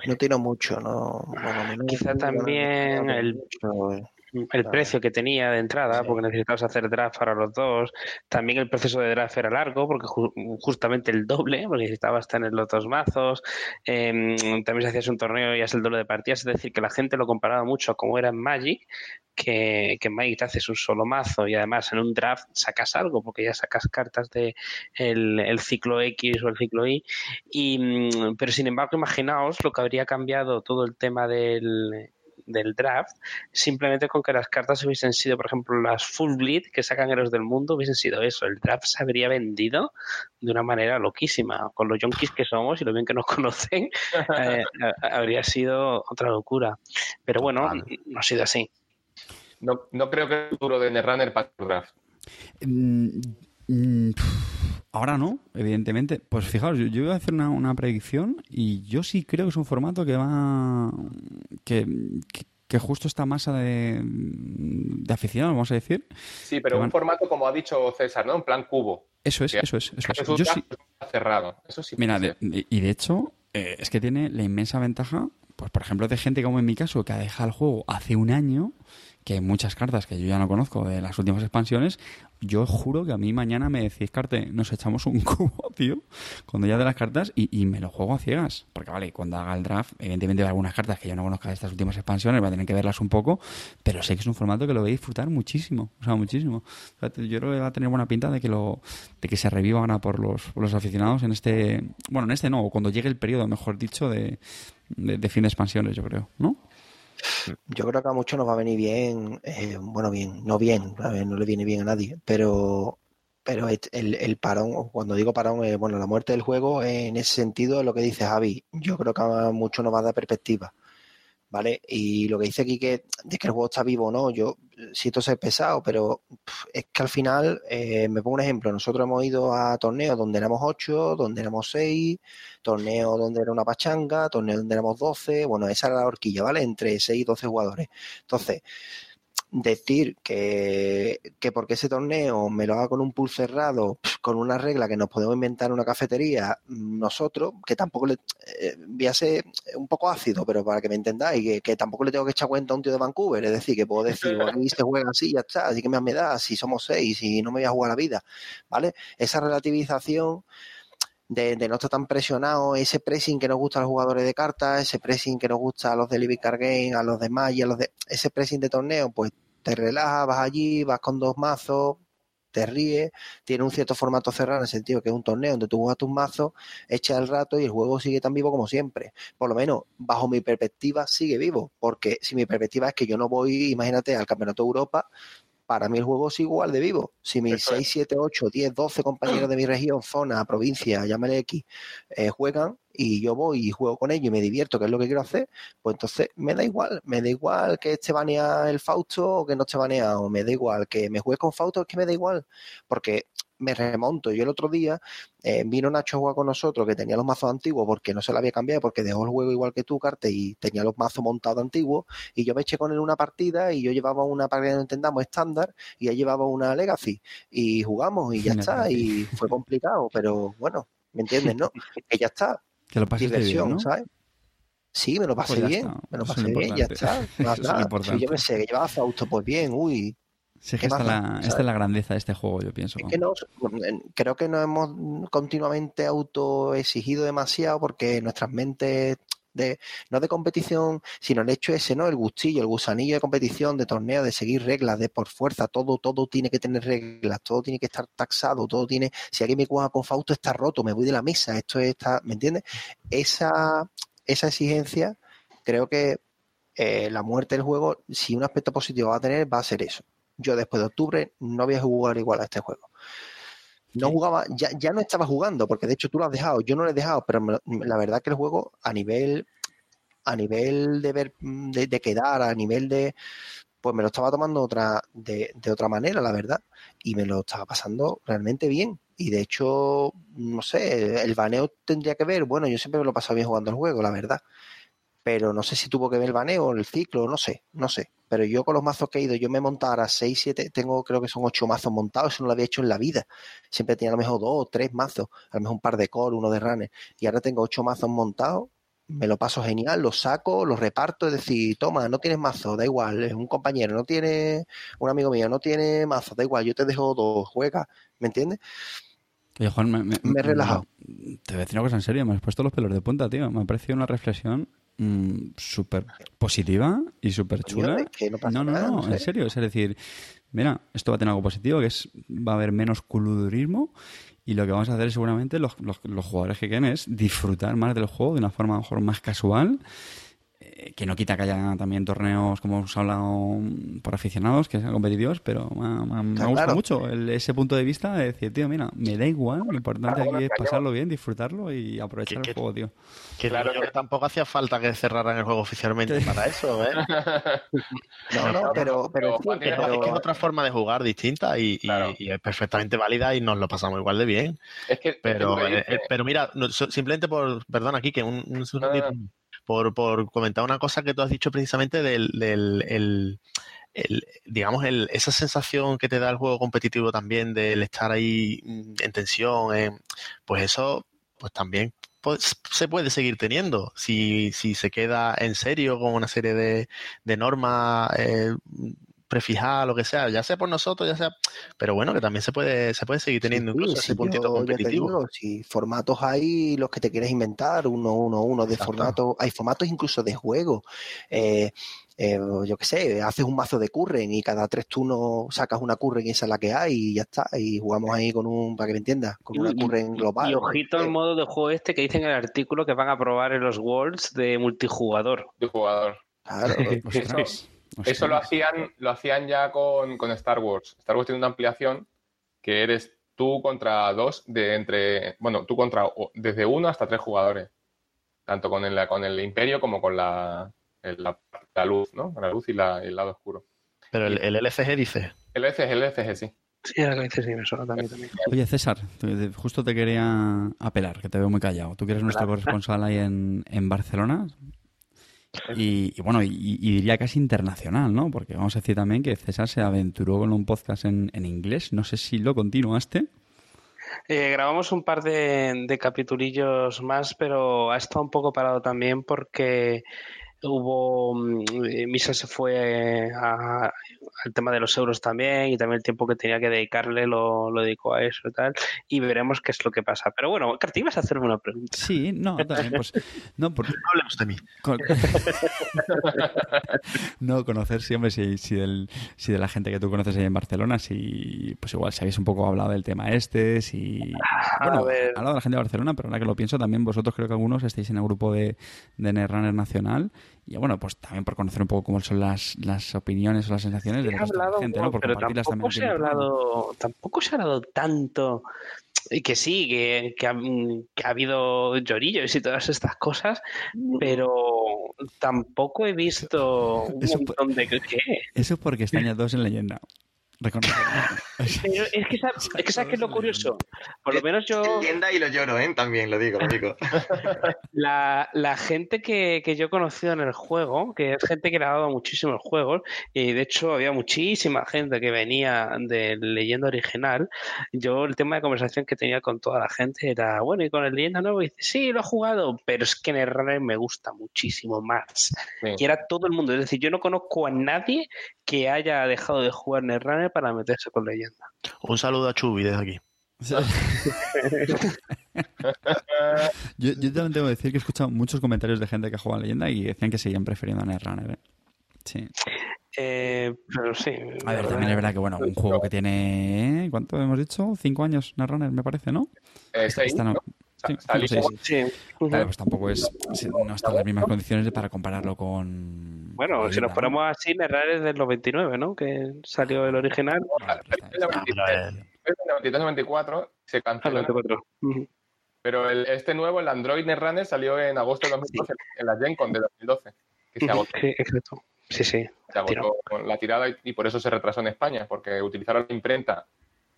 No tiro mucho, no. bueno, no Quizá también el- mucho, eh. El Claro. precio que tenía de entrada, Sí. porque necesitabas hacer draft para los dos. También el proceso de draft era largo, porque ju- justamente el doble, porque necesitabas tener los dos mazos. Em, también si hacías un torneo y es el doble de partidas, es decir, que la gente lo comparaba mucho a como era en Magic, que, que en Magic te haces un solo mazo y además en un draft sacas algo, porque ya sacas cartas de el, el ciclo X o el ciclo Y. Y, mm, pero sin embargo, imaginaos lo que habría cambiado todo el tema del del draft simplemente con que las cartas hubiesen sido, por ejemplo, las full bleed que sacan héroes del mundo, hubiesen sido eso. El draft se habría vendido de una manera loquísima. Con los yonkis que somos y lo bien que nos conocen, eh, ha- habría sido otra locura. Pero bueno, no ha sido así. No, no creo que el futuro de Netrunner pase por draft. Mm, mm, Ahora no, evidentemente. Pues fijaos, yo, yo voy a hacer una, una predicción y yo sí creo que es un formato que va. que, que, que justo esta masa de, de aficionados, vamos a decir. Sí, pero un van- formato como ha dicho César, ¿no? En plan cubo. Eso es, eso es, eso Es Yo sí, cerrado. Eso sí. Mira, de- y de hecho, eh, es que tiene la inmensa ventaja, pues por ejemplo, de gente como en mi caso, que ha dejado el juego hace un año, que hay muchas cartas que yo ya no conozco de las últimas expansiones. Yo juro que a mí mañana me decís, Carte, nos echamos un cubo, tío, cuando ya de las cartas y, y me lo juego a ciegas. Porque vale, cuando haga el draft, evidentemente hay algunas cartas que yo no conozca de estas últimas expansiones, voy a tener que verlas un poco, pero sé que es un formato que lo voy a disfrutar muchísimo, o sea, muchísimo. Yo creo que va a tener buena pinta de que lo de que se reviva ahora por los, los aficionados en este, bueno, en este no, cuando llegue el periodo, mejor dicho, de, de fin de expansiones, yo creo, ¿no? Yo creo que a muchos nos va a venir bien, eh, bueno, bien, no bien, no le viene bien a nadie, pero, pero el, el parón, cuando digo parón, eh, bueno, la muerte del juego, en ese sentido, es lo que dice Javi, yo creo que a muchos nos va a dar perspectiva, ¿vale? Y lo que dice aquí que, de que el juego está vivo o no, yo siento ser pesado, pero es que al final, eh, me pongo un ejemplo, nosotros hemos ido a torneos donde éramos 8, donde éramos 6, torneos donde era una pachanga, torneos donde éramos 12, bueno, esa era la horquilla, ¿vale? Entre 6 y 12 jugadores. Entonces, decir que, que porque ese torneo me lo haga con un pool cerrado, con una regla que nos podemos inventar en una cafetería mm, nosotros, que tampoco le eh, voy a ser un poco ácido, pero para que me entendáis, que, tampoco le tengo que echar cuenta a un tío de Vancouver, es decir, que puedo decir, bueno, aquí se juega así, ya está, así que me da, si somos seis y no me voy a jugar la vida, ¿vale? Esa relativización de, de no estar tan presionado, ese pressing que nos gusta a los jugadores de cartas, ese pressing que nos gusta a los de Libby Card Game, a los de Magic, a los de ese pressing de torneo, pues te relajas, vas allí, vas con dos mazos, te ríes, tiene un cierto formato cerrado en el sentido que es un torneo donde tú juegas tus mazos, echas el rato y el juego sigue tan vivo como siempre. Por lo menos, bajo mi perspectiva, sigue vivo, porque si mi perspectiva es que yo no voy, imagínate, al Campeonato de Europa, para mí el juego es igual de vivo. Si mis Eso es. 6, 7, 8, 10, 12 compañeros de mi región, zona, provincia, llámale X, eh, juegan y yo voy y juego con ellos y me divierto, que es lo que quiero hacer, pues entonces me da igual, me da igual que esté baneado el Fausto o que no esté baneado, me da igual que me juegue con Fausto, es que me da igual, porque me remonto. Yo el otro día eh, vino Nacho a jugar con nosotros que tenía los mazos antiguos porque no se lo había cambiado, porque dejó el juego igual que tú, Carte, y tenía los mazos montados antiguos, y yo me eché con él una partida y yo llevaba una, que no entendamos, estándar, y él llevaba una Legacy, y jugamos y ya está, y fue complicado, pero bueno, ¿me entiendes, no? Que ya está, Que lo pases bien, diversión, ¿no? ¿sabes? Sí, me lo pasé Pues bien, está, me lo pasé bien, ya está. Más es nada. yo me sé que llevaba Fausto, pues bien, uy, Sí, es que ¿Qué esta, la, es la grandeza de este juego, yo pienso. Es que no, creo que nos hemos continuamente autoexigido demasiado porque nuestras mentes de, no de competición, sino el hecho ese, ¿no? El gustillo, el gusanillo de competición, de torneo, de seguir reglas, de por fuerza, todo, todo tiene que tener reglas, todo tiene que estar taxado, todo tiene, si alguien me juega con Fausto está roto, me voy de la mesa, esto está, ¿me entiendes? Esa, esa exigencia, creo que eh, la muerte del juego, si un aspecto positivo va a tener, va a ser eso. Yo después de octubre no voy a jugar igual a este juego. No jugaba, ya, ya no estaba jugando, porque de hecho tú lo has dejado, yo no lo he dejado, pero me- la verdad que el juego a nivel, a nivel de ver, de, de quedar, a nivel de, pues me lo estaba tomando otra, de, de otra manera, la verdad, y me lo estaba pasando realmente bien. Y de hecho, no sé, el baneo tendría que ver, bueno, yo siempre me lo he pasado bien jugando el juego, la verdad. Pero no sé si tuvo que ver el baneo, el ciclo, no sé, no sé. Pero yo con los mazos que he ido, yo me he montado ahora 6, 7, tengo creo que son 8 mazos montados, eso no lo había hecho en la vida. Siempre tenía a lo mejor 2 o 3 mazos, a lo mejor un par de core, uno de runner. Y ahora tengo 8 mazos montados, me lo paso genial, los saco, los reparto, es decir, toma, no tienes mazo, da igual, es un compañero, no tiene, un amigo mío, no tiene mazo, da igual, yo te dejo dos, juega, ¿me entiendes? Oye, Juan, me, Me he relajado. Te voy a decir una cosa en serio, me has puesto los pelos de punta, tío. Me ha parecido una reflexión mm, súper positiva y súper chula. que no pasa no, no, nada, en serio. Es decir, mira, esto va a tener algo positivo, que es va a haber menos culudurismo y lo que vamos a hacer seguramente los, los, los jugadores que queden es disfrutar más del juego de una forma a lo mejor más casual que no quita que haya también torneos, como hemos hablado, mm, por aficionados, que sean competitivos, pero me, ha- me Claro. gustado mucho el- ese punto de vista de decir, tío, mira, me da igual, lo importante aquí es pasarlo bien, disfrutarlo y aprovechar ¿Qué- el juego, tío. Que Claro. que tampoco hacía falta que cerraran el juego oficialmente para eso, ¿eh? No, no, pero, pero, sí, Es que es otra forma de jugar distinta y, y- Claro. y es perfectamente válida y nos lo pasamos igual de bien. Es que, Pero, que eh, eh, pero mira, no, so- simplemente por, perdón aquí, que un, un por, comentar una cosa que tú has dicho precisamente del, del el- el- digamos, el, esa sensación que te da el juego competitivo también del estar ahí mm, en tensión, eh, pues eso, pues también pues, se puede seguir teniendo. Si, si se queda en serio con una serie de, de normas eh, prefijadas, lo que sea, ya sea por nosotros, ya sea, pero bueno, que también se puede, se puede seguir teniendo Sí, incluso sí, ese puntito yo competitivo. digo, si formatos hay los que te quieres inventar, uno, uno, uno de formatos, hay formatos incluso de juego. Eh, eh, yo qué sé, haces un mazo de curren y cada tres turnos sacas una curren y esa es la que hay y ya está. Y jugamos ahí con un, para que me entiendas, con una curren global. Y ojito al Eh, modo de juego este que dicen en el artículo que van a probar en los Worlds de multijugador. de jugador. Claro, Eso lo hacían, lo hacían ya con, con Star Wars. Star Wars tiene una ampliación que eres tú contra dos de entre, bueno, tú contra desde uno hasta tres jugadores, tanto con el, con el Imperio como con la, el- la, la luz, ¿no? La luz y, la- y el lado oscuro. Pero el, el LCG dice, El LCG, el LCG, sí. Sí, suena también. también. Oye, César, justo te quería apelar, que te veo muy callado. Tú que eres nuestro corresponsal ahí en, en Barcelona Y, bueno, y, diría casi internacional, ¿no? Porque vamos a decir también que César se aventuró con un podcast en, en inglés. No sé si lo continuaste. Eh, grabamos un par de, de capitulillos más, pero ha estado un poco parado también porque hubo mm, eh, Misa se fue a- al tema de los euros también y también el tiempo que tenía que dedicarle lo, lo dedicó a eso y tal y veremos qué es lo que pasa pero bueno Carti ibas a hacerme una pregunta Sí, no, también, pues. No, por, No hablemos de mí. con- no, conocer siempre si, si, del- si de la gente que tú conoces ahí en Barcelona, si pues igual si habéis un poco hablado del tema este, si bueno, ver. he hablado de la gente de Barcelona, pero ahora que lo pienso también vosotros creo que algunos estáis en el grupo de, de Netrunner Nacional y bueno, pues también por conocer un poco cómo son las, las opiniones o las sensaciones de la gente, ¿no? Por pero compartirlas también tampoco se ha hablado tampoco se ha hablado tanto y que sí que, que ha, que ha habido llorillos y todas estas cosas pero tampoco he visto un Eso montón de ¿qué? Eso es porque están ya dos en leyenda. Reconocerlo. Pero es que sabes, es que sabes qué es lo curioso por lo menos yo Tienda y lo lloro, ¿eh? También lo digo, lo digo. La, la gente que, que yo he conocido en el juego, que es gente que le ha dado muchísimos juegos, y de hecho había muchísima gente que venía de leyenda original, yo el tema de conversación que tenía con toda la gente era, bueno, y con el leyenda nuevo, y dice, sí, lo he jugado, pero es que en el runner me gusta muchísimo más. Sí. Y era todo el mundo, es decir, yo no conozco a nadie que haya dejado de jugar en el runner para meterse con leyenda. Un saludo a Chubi desde aquí. yo, yo también tengo que decir que he escuchado muchos comentarios de gente que juega a leyenda y decían que seguían prefiriendo a Netrunner. ¿eh? Sí. Eh, pero sí. A ver, también es verdad que, bueno, un juego que tiene. ¿Cuánto hemos dicho? Cinco años, Netrunner, me parece, ¿no? Eh, Esta no-. Sí. Sí. Claro, pues tampoco es. No está en las mismas condiciones para compararlo con. Bueno, si nos ponemos así, Nerrar es de los 29, ¿no? Que salió el original. Ah, pero, eh, En 93-94 se Ah, canceló. 94. Ujú. Pero el- este nuevo, el Android Netrunner, salió en agosto de 2012, en la Gen Con de 2012. Que se agotó, Sí, exacto. Sí, sí. se agotó con la tirada y, y por eso se retrasó en España, porque utilizaron la imprenta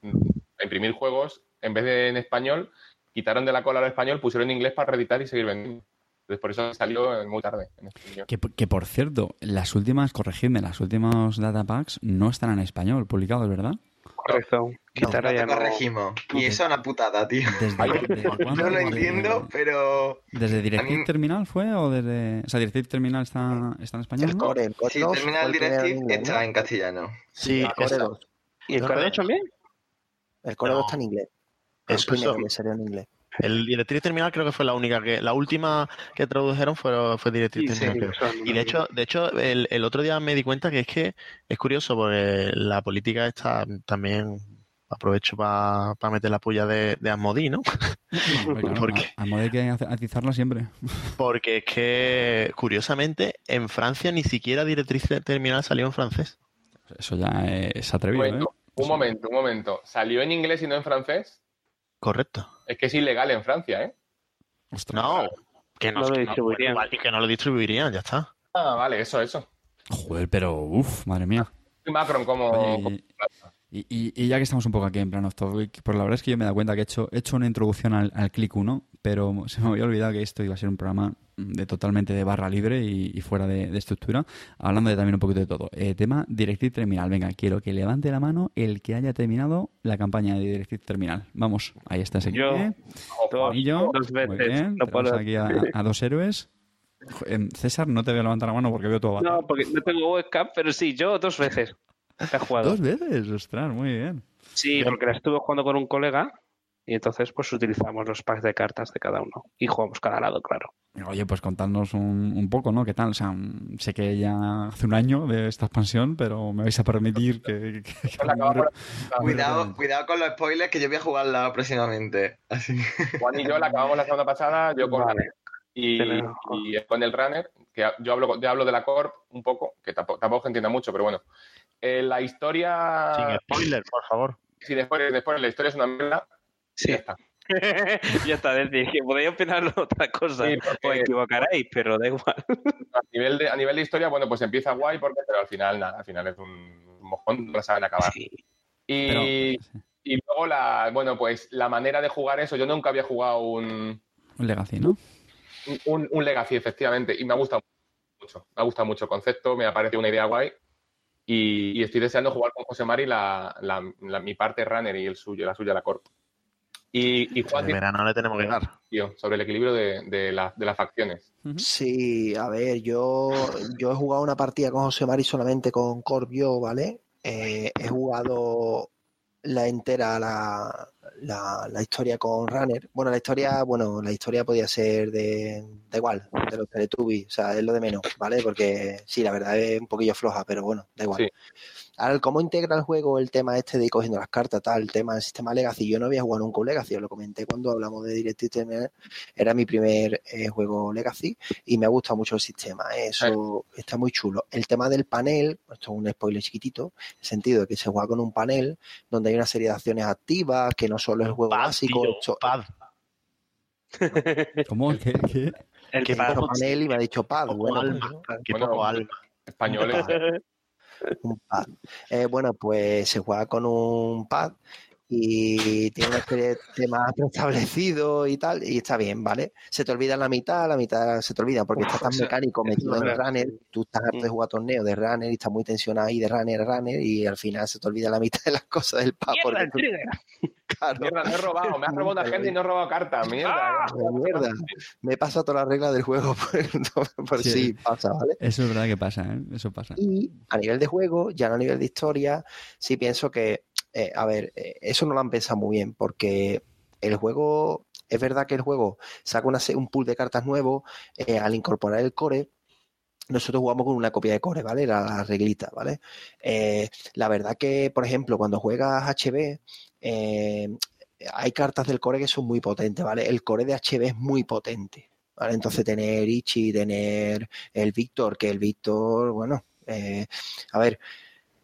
mm, a imprimir juegos, en vez de en español, quitaron de la cola al español, pusieron en inglés para reeditar y seguir vendiendo. Entonces por eso salió muy tarde en español. Que, que por cierto, las últimas, corregidme, las últimas datapacks no están en español publicados, ¿verdad? Correcto. No, no ya te no. corregimos. Y eso es una putada, tío. Desde, desde cuándo? Yo lo entiendo, pero ¿Desde Directive mí- Terminal fue o desde. O sea, Directive Terminal está, está en español? El ¿no? core, el core si 2 termina fue el el primero en Directive, ¿no? está en castellano. sí, El core esa- 2. ¿Y el No, core no. 8 también? El core No. 2 está en inglés. El eso, primero eso. que salió en inglés. El Directriz Terminal creo que fue la única que, la última que tradujeron fue, fue Directriz Sí, Terminal. Y de hecho, de hecho el, el otro día me di cuenta que es que es curioso porque la política está también aprovecho para meter la puya de, de Asmodee, ¿no? Claro, ¿Por qué? a- a modo hay que atizarla siempre. Porque es que, curiosamente, en Francia ni siquiera Directriz Terminal salió en francés. Eso ya es atrevido, ¿eh? un momento, un momento. ¿Salió en inglés y no en francés? Correcto. Es que es ilegal en Francia, ¿eh? Ostras. No, que no, lo que distribuirían. que no lo distribuirían, ya está. Ah, vale, eso, eso. Joder, pero uff, madre mía. Y Macron como... Oye, como- y, y- y ya que estamos un poco aquí en plan off topic, pues la verdad es que yo me he dado cuenta que he hecho, he hecho una introducción al, al Click 1, pero se me había olvidado que esto iba a ser un programa de totalmente de barra libre y, y fuera de, de estructura, hablando de también un poquito de todo. Eh, tema Directive Terminal. Venga, quiero que levante la mano el que haya terminado la campaña de Directive Terminal. Vamos, ahí está ese Yo, dos, Juanillo, dos muy veces. bien, No tenemos aquí a, a dos héroes. Em, César, no te veo levantar la mano porque veo todo No, porque no tengo webcam, pero sí, yo dos veces jugado. Dos veces, ostras, muy bien. Sí, porque la estuve jugando con un colega y entonces pues utilizamos los packs de cartas de cada uno y jugamos cada lado, claro. Oye, pues contadnos un, un poco, ¿no? ¿Qué tal? O sea, sé que ya hace un año de esta expansión, pero me vais a permitir que... que- muy Cuidado, cuidado con los spoilers que yo voy a jugarla próximamente. Así Juan y yo la acabamos la semana pasada, yo con Vale. y, y con el runner, que yo hablo, yo hablo de la Corp un poco, que tampoco, tampoco se entienda mucho, pero bueno. Eh, la historia. Sin spoiler, por favor. Sí, después, después la historia es una mierda. Sí. Ya está. ya está, es decir, que podéis opinar otra cosa. Sí, porque- Os equivocaréis, pero da igual. A nivel, de, a nivel de historia, bueno, pues empieza guay, porque, pero al final, nada, al final es un mojón, no la saben acabar. Sí. Y, Pero- y luego, la, bueno, pues la manera de jugar eso, yo nunca había jugado un, Un Legacy, ¿no? un, un Legacy, efectivamente, y me ha gustado mucho. Me ha gustado mucho el concepto, me ha parecido una idea guay. Y, y estoy deseando jugar con José Mari la, la- la- mi parte runner y el suyo, la suya, la corp. Y, y Juan, En verano le tenemos que dar. tío, sobre el equilibrio de, de la- de las facciones. Sí, a ver, yo, yo he jugado una partida con José Mari solamente con Corbio, ¿vale? Eh, he jugado la entera, la, la, la historia con Runner. Bueno, la historia, bueno, la historia podía ser de, da igual, de los Teletubbies, o sea, es lo de menos, ¿vale? Porque sí, la verdad es un poquillo floja, pero bueno, da igual. Ahora, ¿cómo integra el juego el tema este de ir cogiendo las cartas, tal, el tema del sistema Legacy? Yo no había jugado nunca un Legacy, os lo comenté cuando hablamos de Directive Turner, era mi primer eh, juego Legacy y me ha gustado mucho el sistema, ¿eh? eso está muy chulo. El tema del panel, esto es un spoiler chiquitito, en el sentido de que se juega con un panel donde hay una serie de acciones activas, que no solo es el juego Pad, básico, tío, esto- pad. ¿Cómo? ¿Qué? ¿Qué? El que panel y me ha dicho pad, Poco bueno, alma. pues, Qué Bueno, alma. Españoles. Un pad. Eh, bueno, pues se juega con un pad y tiene una serie de temas preestablecidos y tal, y está bien, ¿vale? Se te olvida la mitad, la mitad se te olvida porque Uf, estás tan o sea, mecánico metido en runner, tú estás harto de jugar torneos de runner y estás muy tensionado ahí de runner a runner y al final se te olvida la mitad de las cosas del pad. ¡Mierda, tú- trigger! claro, Mierda, me he robado, me has robado una gente y no he robado cartas. Mierda. de mierda. Me he pasado todas las reglas del juego por, por Sí. sí, pasa, ¿vale? Eso es verdad que pasa, ¿eh? Eso pasa. Y a nivel de juego, ya no a nivel de historia, sí pienso que, eh, a ver, eh, eso no lo han pensado muy bien, porque el juego, es verdad que el juego saca un pool de cartas nuevo eh, al incorporar el core. Nosotros jugamos con una copia de core, ¿vale? La, la reglita, ¿vale? La verdad que, por ejemplo, cuando juegas HB, hay cartas del core que son muy potentes, ¿vale? El core de HB es muy potente, ¿vale? Entonces tener Ichi, tener el Víctor, que el Víctor, bueno, a ver,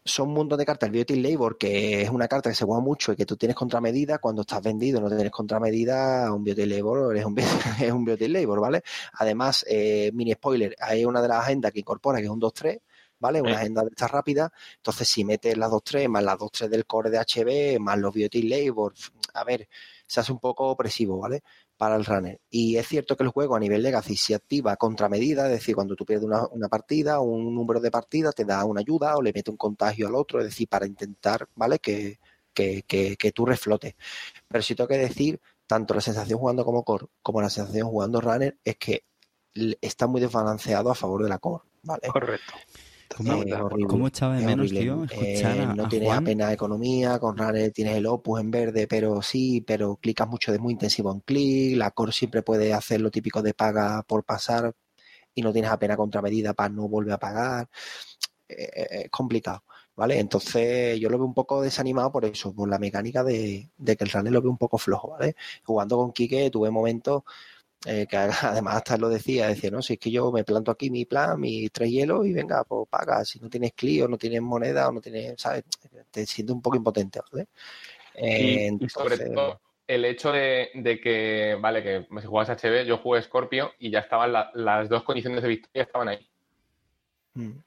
son un montón de cartas. El Beauty Labor, que es una carta que se juega mucho y que tú tienes contramedida, cuando estás vendido no tienes contramedida, un Beauty Labor es un, es un Beauty Labor, ¿vale? Además, eh, mini spoiler, hay una de las agendas que incorpora que es un 2-3, ¿vale? Una Sí. agenda de estas rápidas. Entonces, si metes las 2-3 más las 2-3 del core de HB, más los Beauty Labor, a ver, se hace un poco opresivo, ¿vale? Para el runner. Y es cierto que el juego a nivel legacy se activa contramedida, es decir, cuando tú pierdes una, una partida, un número de partidas, te da una ayuda o le mete un contagio al otro, es decir, para intentar, ¿vale? Que, que, que, que tú reflotes. Pero sí tengo que decir, tanto la sensación jugando como core, como la sensación jugando runner, es que está muy desbalanceado a favor de la core, ¿vale? Correcto. ¿Cómo, Es horrible. cómo echaba de menos, horrible. tío, escuchar Eh, a, no tienes Juan? apenas economía, con Runner tienes el Opus en verde, pero sí, pero clicas mucho de muy intensivo en clic, la core siempre puede hacer lo típico de paga por pasar y no tienes apenas contramedida para no volver a pagar. Eh, eh, es complicado, ¿vale? Entonces yo lo veo un poco desanimado por eso, por la mecánica de, de que el Runner lo veo un poco flojo, ¿vale? Jugando con Quique tuve momentos eh, que además hasta lo decía, decía, no, si es que yo me planto aquí mi plan, mis tres hielos y venga, pues paga, si no tienes clic o no tienes moneda o no tienes, ¿sabes? Te sientes un poco impotente, ¿vale? Eh, Y, y sobre todo el hecho de, de que, vale, que si jugabas HB, yo jugué Scorpio y ya estaban la- las dos condiciones de victoria estaban ahí. mm,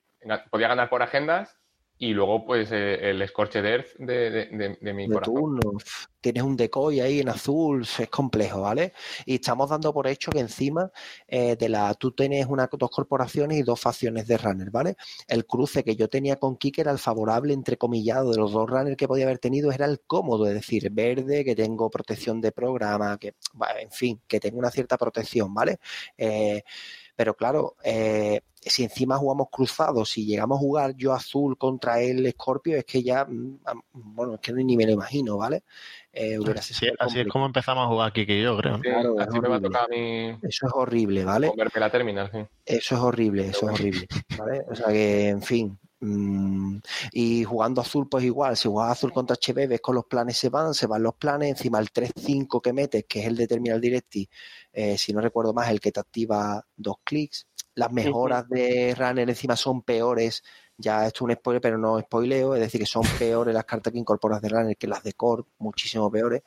Podía ganar por agendas y luego pues eh, el Scorched Earth de, de- de- de mi corazón. turno, tienes un decoy ahí en azul, es complejo, ¿vale? Y estamos dando por hecho que encima eh, de la, tú tienes una, dos corporaciones y dos facciones de runner, ¿vale? El cruce que yo tenía con Kike era el favorable, entrecomillado, de los dos runners que podía haber tenido, era el cómodo, es decir, verde, que tengo protección de programa, que, en fin, que tengo una cierta protección, ¿vale? Eh, pero claro, eh, si encima jugamos cruzados, si llegamos a jugar yo azul contra el Scorpio, es que ya, mm, bueno, es que ni me lo imagino, ¿vale? Eh, Así, es como empezamos a jugar Kike y yo, creo. Claro, así me va a tocar a mí Eso es horrible, ¿vale? comerme la terminal. sí. Eso es horrible, eso es horrible, ¿vale? O sea que, en fin. mm, y jugando azul, pues igual, si juegas azul contra HB, ves con los planes se van, se van los planes, encima el 3-5 que metes, que es el de Terminal Directi, eh, si no recuerdo más, el que te activa dos clics. Las mejoras de Runner encima son peores, ya esto es un spoiler, pero no spoileo, es decir, que son peores las cartas que incorporas de Runner que las de Core, muchísimo peores,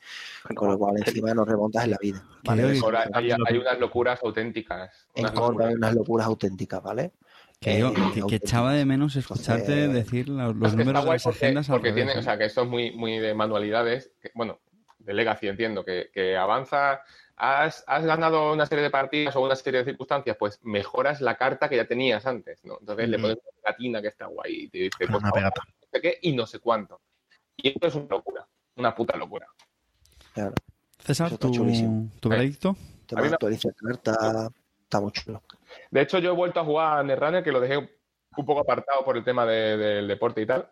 con lo cual encima nos remontas en la vida. ¿vale? Ahora hay, hay unas locuras auténticas. en unas Core locuras. hay unas locuras auténticas, ¿vale? Que, digo, Eh, que- que, echaba de menos escucharte Entonces, decir los, los números de las porque, agendas porque revés, tiene, ¿eh? o sea, que esto es muy, muy de manualidades. que, bueno, de Legacy, entiendo, que, que avanza, has, has ganado una serie de partidas o una serie de circunstancias, pues mejoras la carta que ya tenías antes, ¿no? Entonces le Ujú. pones una pegatina que está guay y te dice, pues una pegata. no sé qué y no sé cuánto. Y esto es una locura, una puta locura. Claro. César, ¿tu, tu veredicto? Tema A mí de me- actualizar carta, está muy chulo. De hecho, yo he vuelto a jugar a Netrunner, que lo dejé un poco apartado por el tema de- del deporte y tal.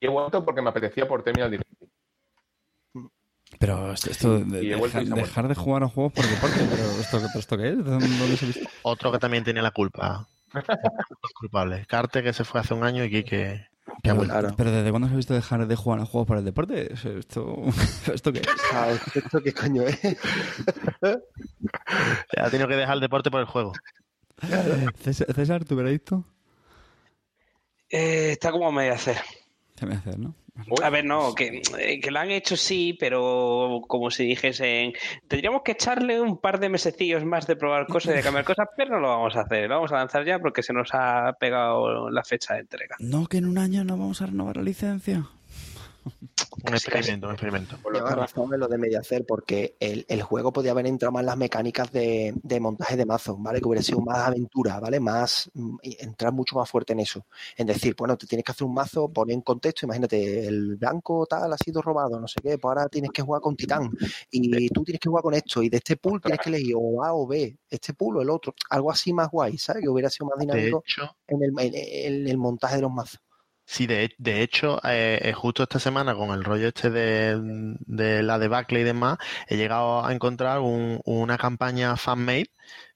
Y he vuelto porque me apetecía por Terminal Difficulty. Pero esto, esto de, dejar, de jugar a juegos por deporte, pero ¿esto, pero esto qué es? ¿De ¿Dónde, se ha visto? Otro que también tiene la culpa. Los culpables. Carte, que se fue hace un año, y que ha Pero, vuelto. Claro. pero ¿desde cuándo se ha visto dejar de jugar a juegos por el deporte? ¿Esto, esto qué es? Ah, ¿Esto qué coño es? Ha tenido que dejar el deporte por el juego. César, César, ¿tu veredicto? Eh, está como a medio hacer. Se me hace, ¿no? A ver, no, que, eh, que lo han hecho sí, pero como si dijesen, tendríamos que echarle un par de mesecillos más de probar cosas y de cambiar cosas, pero no lo vamos a hacer, lo vamos a lanzar ya porque se nos ha pegado la fecha de entrega. No, que en un año no vamos a renovar la licencia. Un experimento, un experimento. por lo razón en lo de medio hacer, porque el, el juego podía haber entrado más en las mecánicas de, de montaje de mazo, ¿vale? Que hubiera sido más aventura, ¿vale? Más mm, entrar mucho más fuerte en eso. En decir, bueno, te tienes que hacer un mazo, poner en contexto, imagínate, el blanco tal ha sido robado, no sé qué, pues ahora tienes que jugar con Titán. Y tú tienes que jugar con esto, y de este pool tienes que elegir o A o B, este pool o el otro. Algo así más guay, ¿sabes? Que hubiera sido más De dinámico hecho, en el, en- en el montaje de los mazos. Sí, de, de hecho, eh, eh, justo esta semana con el rollo este de, de la debacle y demás, he llegado a encontrar un- una campaña fan-made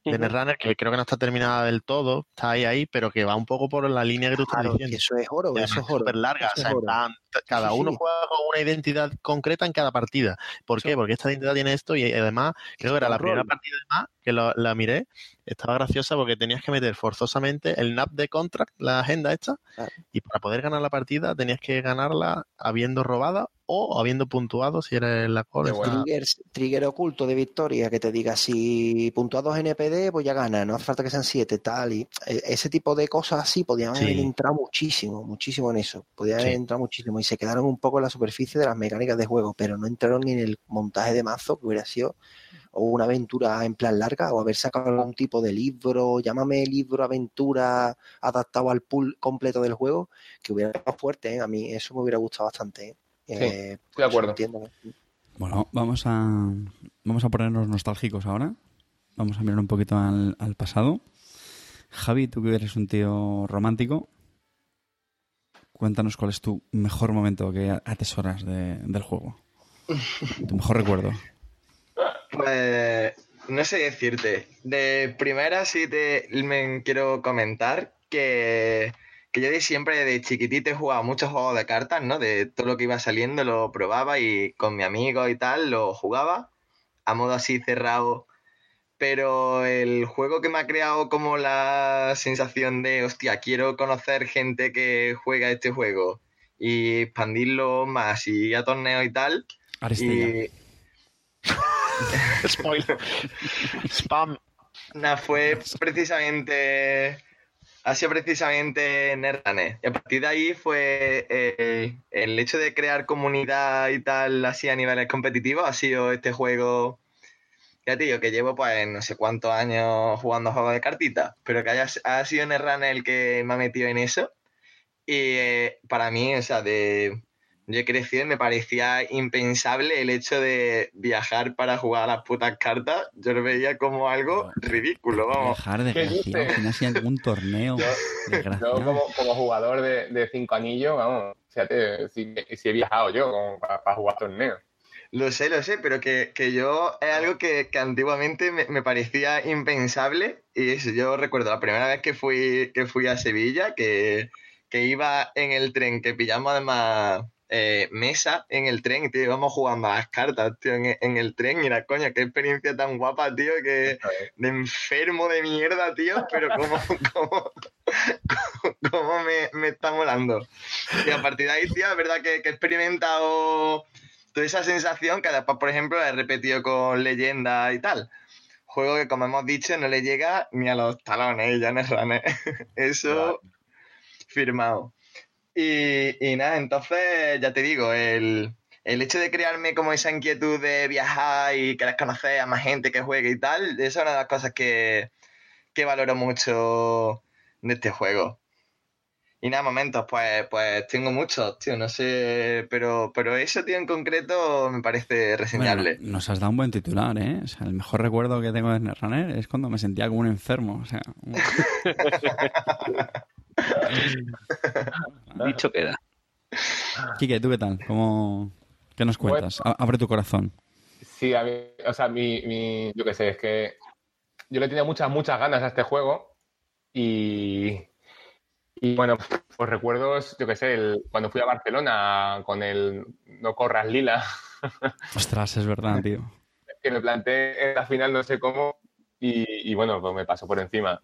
de Ujú. Netrunner que creo que no está terminada del todo, está ahí ahí, pero que va un poco por la línea que tú estás Claro, diciendo. que eso es oro, Y eso es oro. súper larga, o sea, plan, cada Sí, uno sí. juega con una identidad concreta en cada partida. ¿Por qué? Porque esta identidad tiene esto y además, creo que era la primera partida además que lo- la miré, estaba graciosa porque tenías que meter forzosamente el NAP de contract, la agenda esta, Claro. y para poder ganar la partida tenías que ganarla habiendo robada o habiendo puntuado si eres la core. Triggers- trigger oculto de victoria que te diga si puntuados NPD, pues ya gana, no hace falta que sean siete, tal. Y eh, ese tipo de cosas así podían Sí. haber entrado muchísimo, muchísimo en eso. Podían haber Sí. entrado muchísimo y se quedaron un poco en la superficie de las mecánicas de juego, pero no entraron ni en el montaje de mazo que hubiera sido o una aventura en plan larga o haber sacado algún tipo de libro, llámame libro, aventura adaptado al pool completo del juego, que hubiera estado fuerte, ¿eh? a mí eso me hubiera gustado bastante. ¿eh? Eh, estoy de acuerdo. entiendo Bueno, vamos a, vamos a ponernos nostálgicos ahora. Vamos a mirar un poquito al, al pasado. Javi, tú que eres un tío romántico, cuéntanos cuál es tu mejor momento que atesoras de- del juego. Tu mejor recuerdo. Pues no sé decirte. De primera sí te me quiero comentar que, que yo de siempre de chiquitito he jugado muchos juegos de cartas, ¿no? De todo lo que iba saliendo lo probaba y con mi amigo y tal lo jugaba a modo así cerrado. Pero el juego que me ha creado como la sensación de, hostia, quiero conocer gente que juega este juego y expandirlo más y ir a torneos y tal. Y, Spoiler. Spam. Nah, fue precisamente. Ha sido precisamente Nerdane. Y a partir de ahí fue eh, el hecho de crear comunidad y tal, así a niveles competitivos, ha sido este juego. Ya te digo, que llevo pues no sé cuántos años jugando juegos de cartitas, pero que haya, ha sido Netrunner el que me ha metido en eso. Y eh, para mí, o sea, de, yo he crecido y me parecía impensable el hecho de viajar para jugar a las putas cartas. Yo lo veía como algo ridículo, vamos. Dejar desgraciado. dices? Si no hacía algún torneo. Yo, yo como, como jugador de, de cinco anillos, vamos, fíjate, si, si he viajado yo como para, para jugar torneos. Lo sé, lo sé, pero que, que yo es algo que, que antiguamente me, me parecía impensable. Y eso, yo recuerdo la primera vez que fui, que fui a Sevilla, que, que iba en el tren, que pillamos además eh, mesa en el tren tío, íbamos jugando a las cartas, tío, en, en el tren. Y la coña, qué experiencia tan guapa, tío, que de enfermo de mierda, tío, pero cómo, cómo, cómo, cómo me, me está molando. Y a partir de ahí, tío, es verdad que, que he experimentado toda esa sensación que después, por ejemplo, he repetido con leyenda y tal. Juego que, como hemos dicho, no le llega ni a los talones, ya no es. Eso firmado. Y, y nada, entonces, ya te digo, el, el hecho de crearme como esa inquietud de viajar y querer conocer a más gente que juegue y tal, esa es una de las cosas que, que valoro mucho de este juego. Y nada, momentos, pues, pues tengo muchos, tío, no sé, pero, pero eso, tío, en concreto me parece reseñable. Bueno, nos has dado un buen titular, ¿eh? O sea, el mejor recuerdo que tengo de Netrunner es cuando me sentía como un enfermo. O sea, un- Dicho queda. Quique, ¿tú qué tal? ¿Cómo... ¿Qué nos cuentas? A- Abre tu corazón. Sí, a mí, o sea, mi, mi- yo qué sé, es que yo le tenía muchas, muchas ganas a este juego y, y bueno, pues recuerdos, yo qué sé, el- cuando fui a Barcelona con el No corras lila, Ostras, es verdad, tío. que me planté en la final no sé cómo y, y bueno, pues me pasó por encima.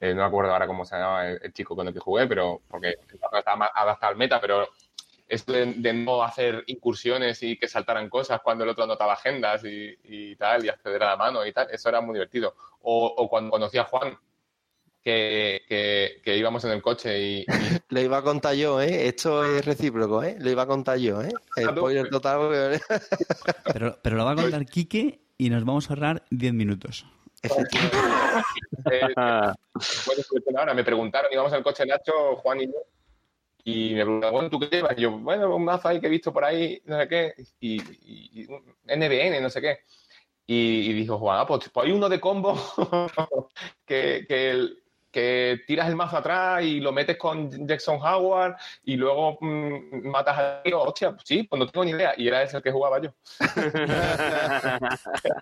Eh, no me acuerdo ahora cómo se llamaba el, el chico con el que jugué, pero porque estaba más adaptado al meta, pero esto de, de no hacer incursiones y que saltaran cosas cuando el otro anotaba agendas y, y tal, y acceder a la mano y tal, eso era muy divertido. O, o cuando conocí a Juan, que, que- que íbamos en el coche y, y Lo iba a contar yo, ¿eh? Esto es recíproco, ¿eh? Lo iba a contar yo, ¿eh? Spoiler total. Pero, pero lo va a contar Quique y nos vamos a ahorrar 10 minutos. Ahora me preguntaron, íbamos el coche Nacho, Juan y yo, y me preguntaron, bueno, ¿tú qué llevas? Y yo, bueno, un mazo ahí que he visto por ahí, no sé qué, y, y- NBN, no sé qué. Y, y dijo Juan, ah, pues, pues hay uno de combo que, que, el- que tiras el mazo atrás y lo metes con Jackson Howard y luego mm, matas al tío. Hostia, pues sí, pues no tengo ni idea. Y era ese el que jugaba yo.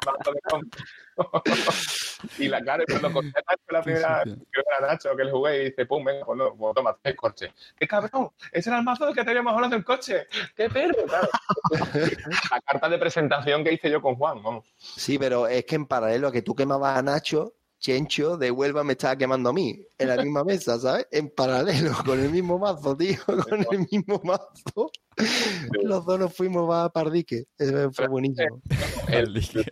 Mazo de combo. y la cara, cuando conté a Nacho la primera, creo que era Nacho que le jugué y dice, pum, venga, pues, no, pues toma, el coche. ¡Qué cabrón! Ese era el mazo del que teníamos hablando del coche. ¡Qué perro! Claro. la carta de presentación que hice yo con Juan, vamos. Sí, pero es que en paralelo a que tú quemabas a Nacho, Chencho de Huelva me estaba quemando a mí en la misma mesa, ¿sabes? En paralelo, con el mismo mazo, tío, con el mismo mazo. Los dos nos fuimos a Pardique. Eso fue buenísimo. El, de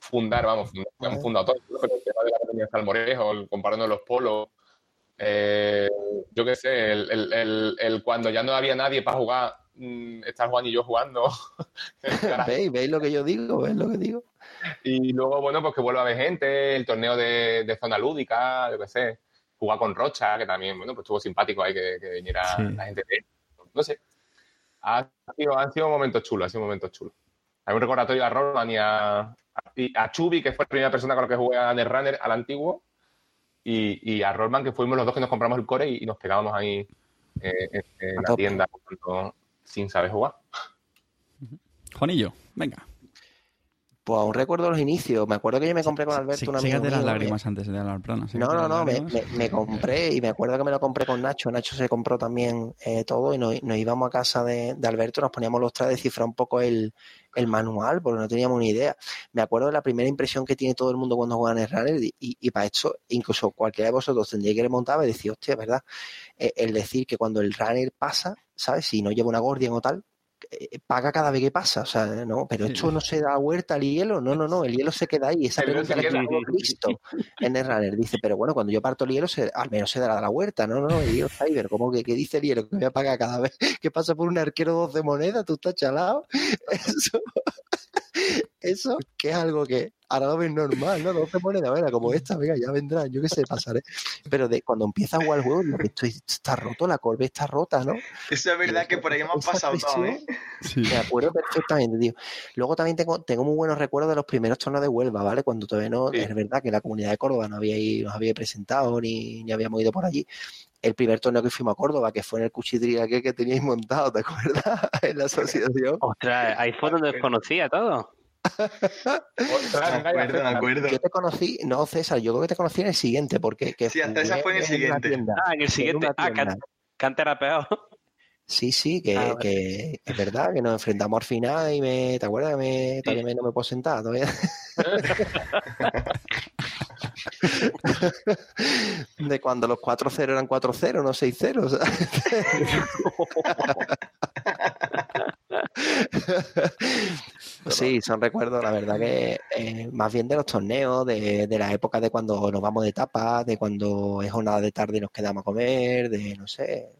fundar, vamos, fundar, hemos fundado todo, el tema de la Academia de Salmorejo, el comparando los polos, eh, yo qué sé, el, el- el- el cuando ya no había nadie para jugar, mm, estar Juan y yo jugando. ¿Veis? ¿Veis lo que yo digo? ¿Veis lo que digo? y luego, bueno, pues que vuelva a haber gente, el torneo de, de zona lúdica, yo qué sé, jugar con Rocha, que también, bueno, pues estuvo simpático ahí que, que viniera Sí. la gente de no sé. Ha sido, han sido momentos chulos, han sido momentos chulos. Hay un recordatorio a Rollman y a, a, y a Chubi, que fue la primera persona con la que jugué a Netrunner, al antiguo, y, y a Rollman, que fuimos los dos que nos compramos el core y, y nos pegábamos ahí eh, en, la tienda jugando sin saber jugar. Juanillo, venga. Pues aún recuerdo los inicios. Me acuerdo que yo me compré con Alberto Sí, una sécate las lágrimas antes de hablar. No, no, no, me, lágrimas. me- me compré y me acuerdo que me lo compré con Nacho. Nacho se compró también eh, todo y nos, nos íbamos a casa de, de Alberto, nos poníamos los tres a descifrar un poco el, el manual porque no teníamos ni idea. Me acuerdo de la primera impresión que tiene todo el mundo cuando juega en el runner y, y- para esto incluso cualquiera de vosotros tendría que remontar y decir, hostia, ¿verdad? Eh, el decir que cuando el runner pasa, ¿sabes? Si no lleva una Gordian o tal, paga cada vez que pasa, o sea, no, pero esto no se da vuelta al hielo, no, no, no, el hielo se queda ahí, esa El pregunta la que Cristo en el runner, dice, pero bueno, cuando yo parto el hielo, se- al menos se dará la vuelta, no, no, no, el hielo está ahí, pero ¿cómo que, que dice el hielo? Que voy a pagar cada vez que pasa por un arquero 12 monedas, tú estás chalado, eso, eso que es algo que ahora lo ves normal, ¿no? 12 monedas, venga, como esta, venga, ya vendrán, yo qué sé, pasaré, pero de cuando empieza a jugar el juego, esto está roto, la corbe está rota, ¿no? Eso es verdad que por ahí hemos pasado todo, ¿eh? Sí. me acuerdo perfectamente, tío. Luego también tengo, tengo muy buenos recuerdos de los primeros torneos de Huelva, ¿vale? Cuando todavía no, Sí. es verdad que la comunidad de Córdoba no había ido- nos había presentado ni, ni habíamos ido por allí. El primer torneo que fuimos a Córdoba, que fue en el cuchitril aquel que teníais montado, ¿te acuerdas? en la asociación. Ostras, ahí fue donde desconocía todo. Ostras, Me acuerdo, me acuerdo. Yo te conocí, no César, yo creo que te conocí en el siguiente, porque que Sí, hasta esa fue en el siguiente. tienda, Ah, en el en siguiente. Ah, peor. Sí, sí, que, Ah, que es verdad que nos enfrentamos al final y me, ¿te acuerdas que me, todavía me- no me puedo sentar? Todavía. De cuando los 4-0 eran 4-0, no 6-0. Sí, son recuerdos, la verdad que eh, más bien de los torneos, de, de la época de cuando nos vamos de tapas, de cuando es jornada de tarde y nos quedamos a comer, de no sé,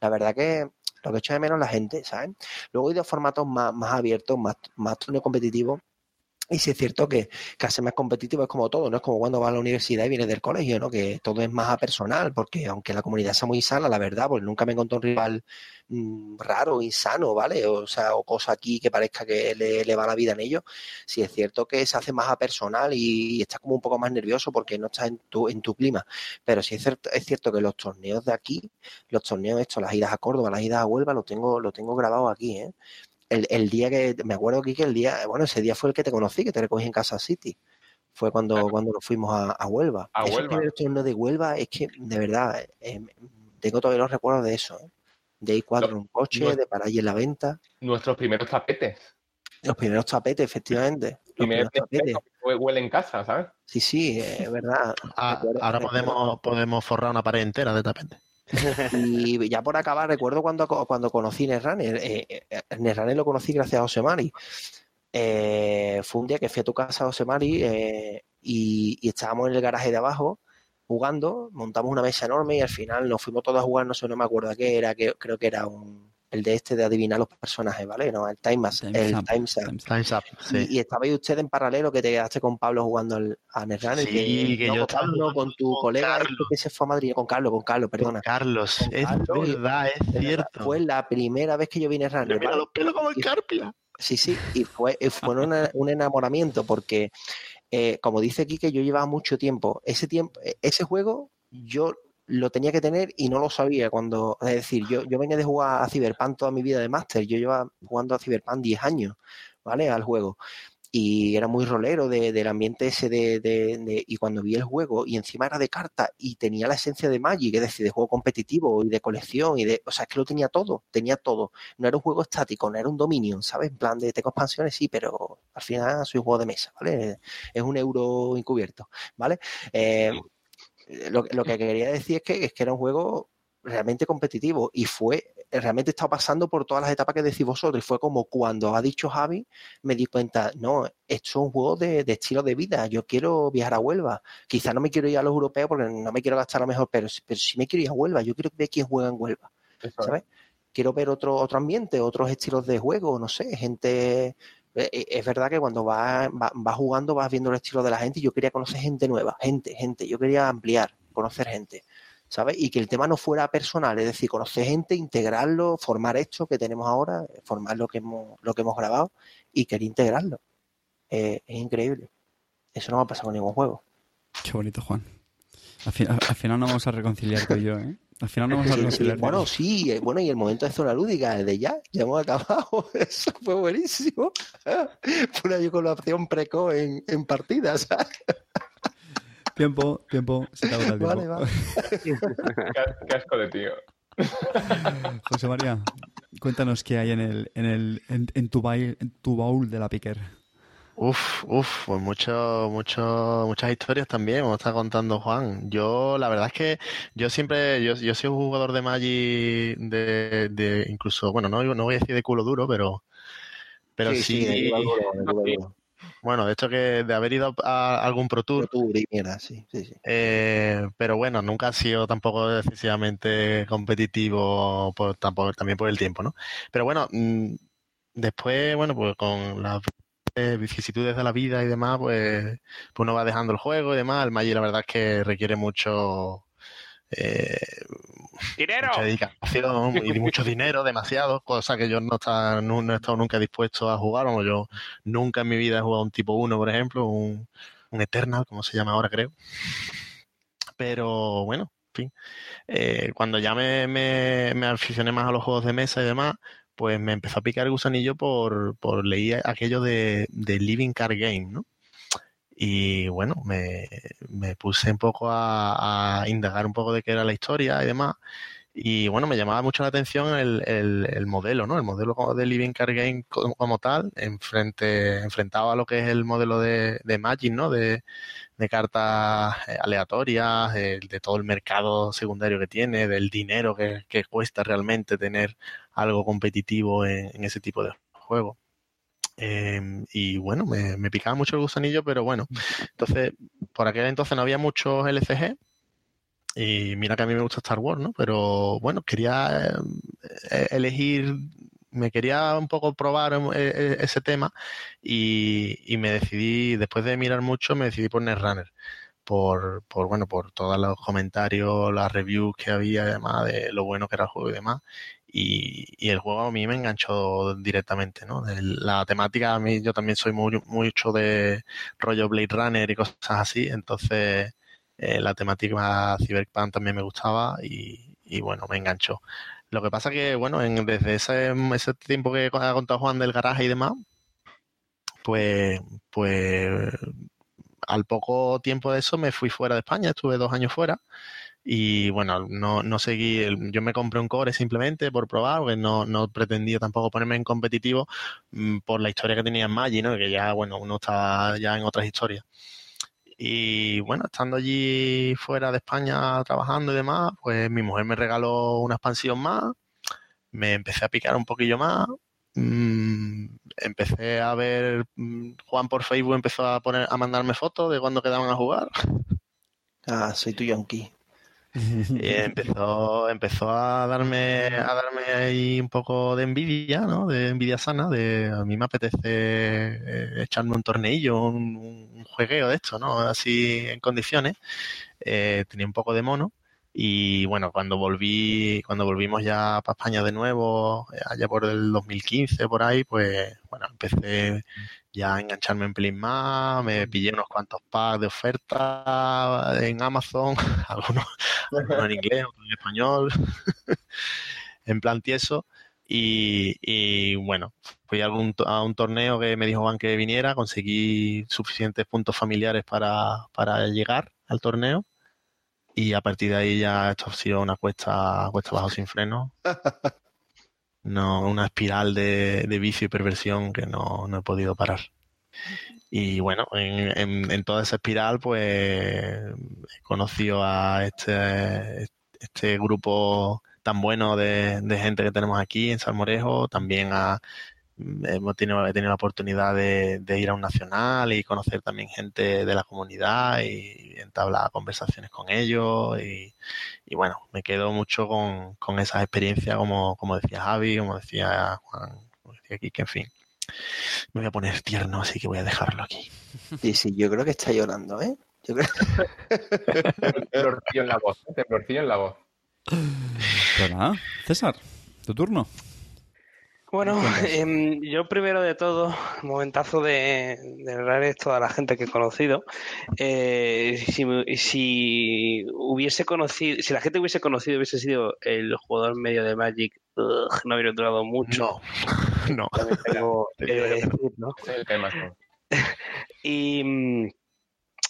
La verdad que lo que echo de menos la gente, ¿sabes? Luego he ido a formatos más, más abiertos, más, más torneo competitivo. Y sí es cierto que, que hacer más competitivo es como todo, no es como cuando vas a la universidad y vienes del colegio, ¿no? Que todo es más personal, porque aunque la comunidad sea muy sana, la verdad, pues nunca me encontré un rival mm, raro, insano, ¿vale? O sea, o cosa aquí que parezca que le, le va la vida en ello. Sí es cierto que se hace más personal y, y estás como un poco más nervioso porque no estás en tu, en tu clima. Pero sí es cierto, es cierto que los torneos de aquí, los torneos estos, las idas a Córdoba, las idas a Huelva, lo tengo, lo tengo grabado aquí, ¿eh? El, el día que, me acuerdo aquí que el día, bueno, ese día fue el que te conocí, que te recogí en Casa City. Fue cuando, Claro. cuando nos fuimos a, a Huelva. A Huelva. primeros de Huelva, es que, de verdad, eh, tengo todavía los recuerdos de eso. ¿eh? De ir cuatro en un coche, de parar allí en la venta. Nuestros primeros tapetes. Los primeros tapetes, efectivamente. Los Primer primeros tapetes. que huele en casa, ¿sabes? Sí, sí, es verdad. Ah, ahora podemos, podemos forrar una pared entera de tapete. Y ya por acabar, recuerdo cuando, cuando conocí Netrunner. Eh, eh, lo conocí gracias a José Mari. Eh, fue un día que fui a tu casa, José Mari, eh, y, y estábamos en el garaje de abajo jugando, montamos una mesa enorme y al final nos fuimos todos a jugar, no sé, no me acuerdo qué era, que, creo que era un, el de este de adivinar los personajes, ¿vale? No, el Time, Time's el Up, Time's Up. Time's Up. Sí. Y, y estabais usted en paralelo que te quedaste con Pablo jugando al, a. Sí, que no, yo con estaba Pablo, con tu con colega este Carlos. que se fue a Madrid, con Carlos, con Carlos, perdona. Carlos, Con es Carlos y- verdad, es verdad, cierto. Fue la primera vez que yo vine a Runner, Mira ¿vale? los pelos como el Carpia. Sí, sí, y fue, y fue una- un enamoramiento porque, eh, como dice aquí, que yo llevaba mucho tiempo. Ese tiempo, eh, ese juego yo lo tenía que tener y no lo sabía cuando, es decir, yo, yo venía de jugar a Cyberpunk toda mi vida de máster, yo llevaba jugando a Cyberpunk 10 años, ¿vale? Al juego. Y era muy rolero de- del ambiente ese de, de- Y cuando vi el juego, y encima era de carta, y tenía la esencia de Magic, es decir, de juego competitivo y de colección, y de. O sea, es que lo tenía todo, tenía todo no era un juego estático, no era un Dominion, ¿sabes? En plan de tengo expansiones, sí, pero al final soy un juego de mesa, ¿vale? Es un euro encubierto, ¿vale? Eh, lo, lo que quería decir es que, es que era un juego realmente competitivo y fue, realmente estaba pasando por todas las etapas que decís vosotros y fue como cuando ha dicho Javi, me di cuenta, no, esto es un juego de, de estilo de vida, yo quiero viajar a Huelva, quizá no me quiero ir a los europeos porque no me quiero gastar lo mejor, pero, pero sí me quiero ir a Huelva, yo quiero ver quién juega en Huelva. Eso. ¿sabes? Quiero ver otro, otro ambiente, otros estilos de juego, no sé, gente... eh, eh, Es verdad que cuando vas va, va jugando vas viendo el estilo de la gente y yo quería conocer gente nueva, gente, gente, yo quería ampliar, conocer gente, ¿sabes? Y que el tema no fuera personal, es decir, conocer gente, integrarlo, formar esto que tenemos ahora, formar lo que hemos, lo que hemos grabado y querer integrarlo. Eh, es increíble. Eso no me ha pasado con ningún juego. Qué bonito, Juan. Al final no vamos a reconciliar tú y yo, ¿eh? Al final no vamos a Sí, sí, reconciliar. bueno, sí, eh, bueno, y el momento de zona lúdica, el de ya, ya hemos acabado, eso fue buenísimo. Fue una eyaculación precoz en, en partidas, ¿sabes? Tiempo, tiempo, se te acaba el tiempo. Vale, vale. Qué, asco de tío. José María, cuéntanos qué hay en el, en el, en, en tu bail- en tu baúl de la piquer. Uf, uf, pues mucho, mucho, muchas historias también, como está contando Juan. Yo, la verdad es que yo siempre, yo, yo soy un jugador de Magic de, de incluso, bueno, no, no voy a decir de culo duro, pero, pero sí, de igual duro, de igual duro. bueno, de hecho que de haber ido a algún Pro Tour, Pero tú, y mierda, sí, sí, sí. eh, pero bueno, nunca ha sido tampoco excesivamente competitivo, por, tampoco, también por el tiempo, ¿no? Pero bueno, mm, después, bueno, pues con las eh, vicisitudes de la vida y demás, pues, pues uno va dejando el juego y demás. El Magic la verdad es que requiere mucho... eh, ¡Dinero! mucha dedicación y mucho dinero, demasiado, cosa que yo no, está, no, no he estado nunca dispuesto a jugar. Vamos, yo nunca en mi vida he jugado un tipo 1, por ejemplo, un, un Eternal, como se llama ahora, creo. Pero bueno, en fin. Eh, cuando ya me, me, me aficioné más a los juegos de mesa y demás, pues me empezó a picar el gusanillo por, por leer aquello de, de Living Card Game, ¿no? Y bueno, me, me puse un poco a, indagar un poco de qué era la historia y demás. Y bueno, me llamaba mucho la atención el, el, el modelo, ¿no? El modelo de Living Card Game como, tal, enfrente, enfrentado a lo que es el modelo de, de Magic, ¿no? De, de cartas eh, aleatorias, eh, de todo el mercado secundario que tiene, del dinero que cuesta realmente tener algo competitivo en, en ese tipo de juegos. Eh, y bueno, me, picaba mucho el gusanillo, pero bueno, entonces, por aquel entonces no había muchos LCG y mira que a mí me gusta Star Wars, ¿no? Pero bueno, quería eh, elegir, me quería un poco probar eh, eh, ese tema y, y me decidí, después de mirar mucho, me decidí por Netrunner. Por, por, bueno, por todos los comentarios, las reviews que había, además de lo bueno que era el juego y demás. Y, el juego a mí me enganchó directamente, ¿no? La temática, a mí yo también soy muy, mucho de rollo Blade Runner y cosas así, entonces eh, la temática Cyberpunk también me gustaba y, bueno, me enganchó. Lo que pasa que, bueno, en, desde ese, ese tiempo que ha contado Juan del garaje y demás, pues, pues al poco tiempo de eso me fui fuera de España, estuve dos años fuera y bueno, no, no seguí, el- yo me compré un core simplemente por probar, porque no, no pretendía tampoco ponerme en competitivo mm, por la historia que tenía en Maggi, ¿no? Que ya, bueno, uno estaba ya en otras historias. Y bueno, estando allí fuera de España trabajando y demás, pues mi mujer me regaló una expansión más, me empecé a picar un poquillo más, mm, empecé a ver, mm, Juan por Facebook empezó a poner, a mandarme fotos de cuando quedaban a jugar. Ah, soy tu yonki. Y empezó, empezó a darme, a darme ahí un poco de envidia, ¿no? De envidia sana, de a mí me apetece eh, echarme un torneillo, un, un juegueo de esto, ¿no? Así en condiciones. Eh, tenía un poco de mono. Y bueno, cuando volví, cuando volvimos ya para España de nuevo, eh, allá por el 2015, por ahí, pues bueno, empecé ya engancharme en pelín más, me pillé unos cuantos packs de oferta en Amazon, algunos uno en inglés, otro en español, en plan tieso. Y, y, bueno, fui a, algún, a, un torneo que me dijo Juan que viniera, conseguí suficientes puntos familiares para, para llegar al torneo. Y a partir de ahí ya esto ha sido una cuesta, cuesta abajo sin freno. No, una espiral de, de vicio y perversión que no, no he podido parar. Y bueno, en, en, en, toda esa espiral, pues he conocido a este, este grupo tan bueno de, de, gente que tenemos aquí en Salmorejo, también a, hemos tenido, he tenido la oportunidad de, de, ir a un nacional y conocer también gente de la comunidad y entablar conversaciones con ellos y, y bueno, me quedo mucho con, con esas experiencias como, como decía Javi, como decía Juan, como decía Kike, en fin me voy a poner tierno, así que voy a dejarlo aquí. Sí, sí, yo creo que está llorando, ¿eh? Yo creo... temblorcillo en la voz, temblorcillo en la voz. Pues nada, César, tu turno. Bueno, eh, yo primero de todo, momentazo de, de hablar toda la gente que he conocido. Eh, si, si, hubiese conocido, si la gente hubiese conocido, hubiese sido el jugador medio de Magic, ugh, no habría durado mucho. No, no. Tengo, eh, decir, ¿no? y,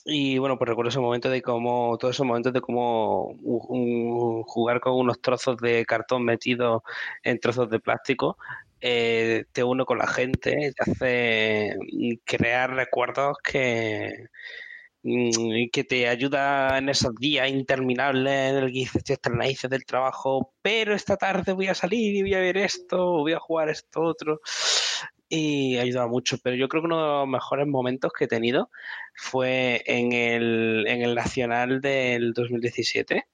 y bueno, pues recuerdo ese momento de cómo, todos esos momentos de cómo un, jugar con unos trozos de cartón metidos en trozos de plástico eh, te une con la gente, te hace crear recuerdos que, mm, que te ayuda en esos días interminables en el que dices, del trabajo, pero esta tarde voy a salir y voy a ver esto, voy a jugar esto otro. Y ayuda mucho, pero yo creo que uno de los mejores momentos que he tenido fue en el, en el Nacional del 2017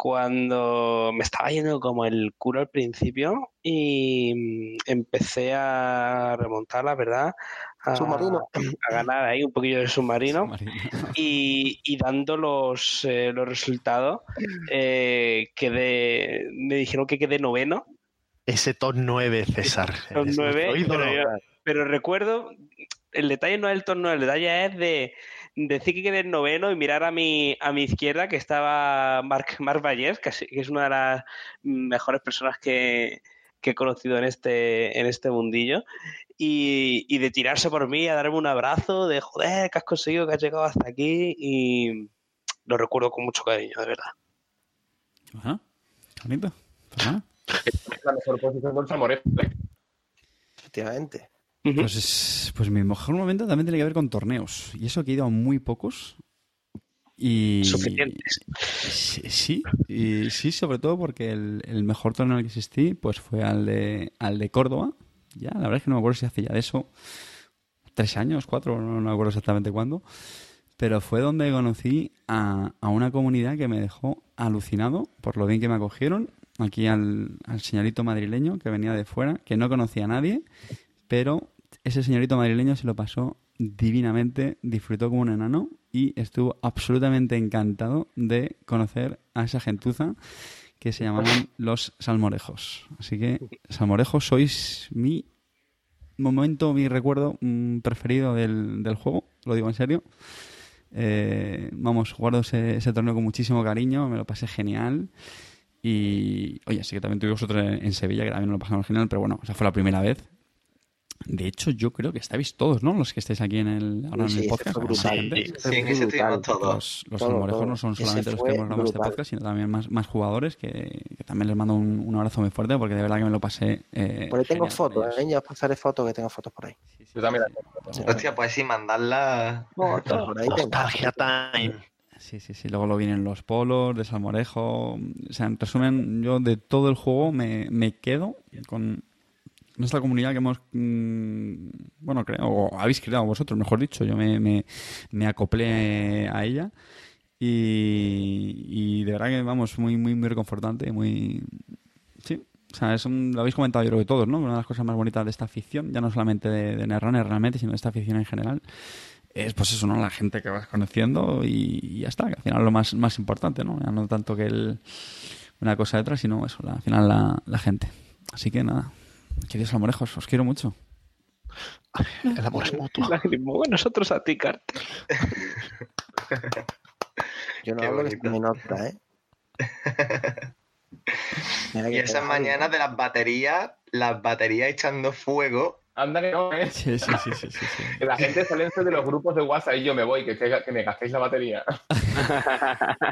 cuando me estaba yendo como el culo al principio y empecé a remontar, la verdad, a, submarino. a ganar ahí un poquillo de submarino, submarino. Y, y, dando los, eh, los resultados, eh, quedé, me dijeron que quedé noveno. Ese top 9, César. Top 9, pero, yo, pero recuerdo, el detalle no es el top 9, el detalle es de decir que quedé noveno y mirar a mi, a mi izquierda que estaba Marc, Marc Vallés, que, que es una de las mejores personas que, que he conocido en este, en este mundillo, y, y, de tirarse por mí, a darme un abrazo, de joder, que has conseguido, que has llegado hasta aquí, y lo recuerdo con mucho cariño, de verdad. Ajá, bonito. Es la mejor posición del Samorejo. Efectivamente. Pues, es, pues mi mejor momento también tiene que ver con torneos. Y eso que he ido a muy pocos. Y. Suficientes. Sí, y sí, sobre todo porque el, el, mejor torneo al que asistí pues fue al de, al de Córdoba. Ya, la verdad es que no me acuerdo si hace ya de eso. Tres años, cuatro, no, no me acuerdo exactamente cuándo. pero fue donde conocí a, a una comunidad que me dejó alucinado por lo bien que me acogieron. Aquí al, al señorito madrileño que venía de fuera, que no conocía a nadie, pero ese señorito madrileño se lo pasó divinamente, disfrutó como un enano y estuvo absolutamente encantado de conocer a esa gentuza que se llamaban los salmorejos. Así que, salmorejos, sois mi momento, mi recuerdo mm, preferido del, del juego, lo digo en serio. Eh, vamos, guardo ese, ese torneo con muchísimo cariño, me lo pasé genial. Y, oye, sí que también tuvimos otro en en Sevilla, que también nos lo pasamos genial, pero bueno, esa fue la primera vez. De hecho, yo creo que estáis todos, ¿no? Los que estáis aquí en el, ahora en Sí, el ese podcast. Sí, Ese en ese todos. Los, todo. no son solamente los que hemos grabado este podcast, sino también más, más jugadores que, que también les mando un, un abrazo muy fuerte porque de verdad que me lo pasé. Eh, Por ahí tengo fotos, ellos. ¿eh? Ya os pasaré fotos que tengo fotos por ahí. Yo también. Hostia, pues sí, mandarla. Por ahí tengo. Nostalgia time. Sí, sí, sí. Luego lo vienen los polos de Salmorejo. O sea, en resumen, yo de todo el juego me, me quedo con nuestra comunidad que hemos, mm, bueno, creo, o habéis creado vosotros, mejor dicho. Yo me, me, me acoplé a ella y, y de verdad que, vamos, muy, muy, muy reconfortante, muy... Sí, o sea, es un- lo habéis comentado yo creo que todos, ¿no? Una de las cosas más bonitas de esta ficción, ya no solamente de, de Netrunner realmente, sino de esta ficción en general, es pues eso, ¿no? La gente que vas conociendo y, y ya está, al final lo más, más importante, ¿no? Ya no tanto que una cosa de otra, sino eso, la- al final la gente. Así que nada, queridos amorejos, os quiero mucho. El amor es mutuo. Lágrimo, nosotros a ti, Carter. Yo no Qué hablo bonito. se me nota, ¿eh? Y te- mañanas de las baterías, las baterías echando fuego. Anda que no, ¿eh? Sí, sí, sí, sí, sí, sí. Que la gente sale de los grupos de WhatsApp y yo me voy, que, que, que me gastéis la batería.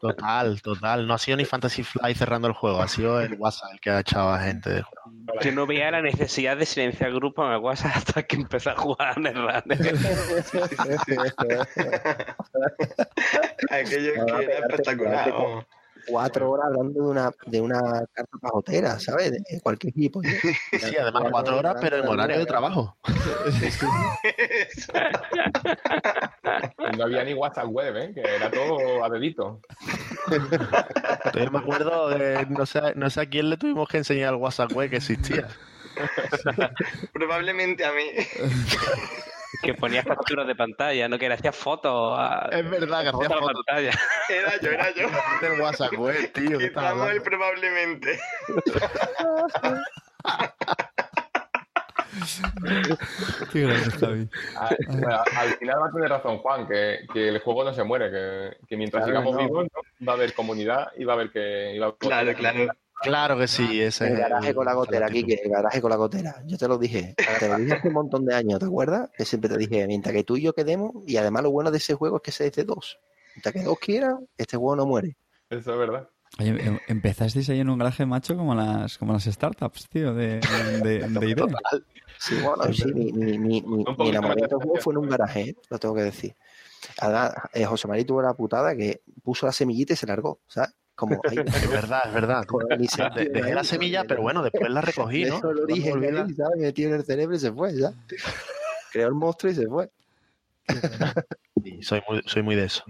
Total, total. No ha sido ni Fantasy Fly cerrando el juego, ha sido el WhatsApp el que ha echado a gente del juego. Yo no veía la necesidad de silenciar grupos en el WhatsApp hasta que empecé a jugar a Netrunner. Aquello es que era espectacular. Cuatro horas hablando de una, de una carta pajotera, ¿sabes? De cualquier tipo. Sí, además cuatro horas, pero en horario de trabajo. No había ni WhatsApp web, ¿eh? Que era todo a dedito. Yo me acuerdo de, no sé, no sé a quién le tuvimos que enseñar el WhatsApp web que existía. Probablemente a mí. que ponías capturas de pantalla, no que le hacías fotos a Es verdad que hacía fotos pantalla. Era yo, era yo. del WhatsApp web, tío. ¿qué estás Quitamos el hablando? probablemente. Qué grande, Javi. A- bueno, al final va a tener razón Juan, que, que el juego no se muere, que, que mientras Claro sigamos no. vivos ¿no? va a haber comunidad y va a haber que... y va a haber- Claro, claro. Claro que sí, ese El es garaje con la gotera. Kike, el garaje con la gotera. Yo te lo dije, te lo dije hace un montón de años, ¿te acuerdas? Que siempre te dije, mientras que tú y yo quedemos, y además lo bueno de ese juego es que se es de dos. Mientras que dos quieran, este juego no muere. Eso es verdad. Oye, em- empezasteis ahí en un garaje macho como las, como las startups, tío, de, de, de ID. Sí, bueno, sí, mi, mi, mi, mi- enamoramiento juego fue en un garaje, ¿eh? lo tengo que decir. Además, eh, José María tuvo la putada que puso la semillita y se largó, ¿sabes? Como Es verdad, es verdad. De- Dejé la semilla, pero bueno, después la recogí, ¿no? Dejó el No origen ahí, ¿sabes? Metido en el cerebro y se fue, ¿ya? Creó el monstruo y se fue. Sí, soy muy, soy muy de eso.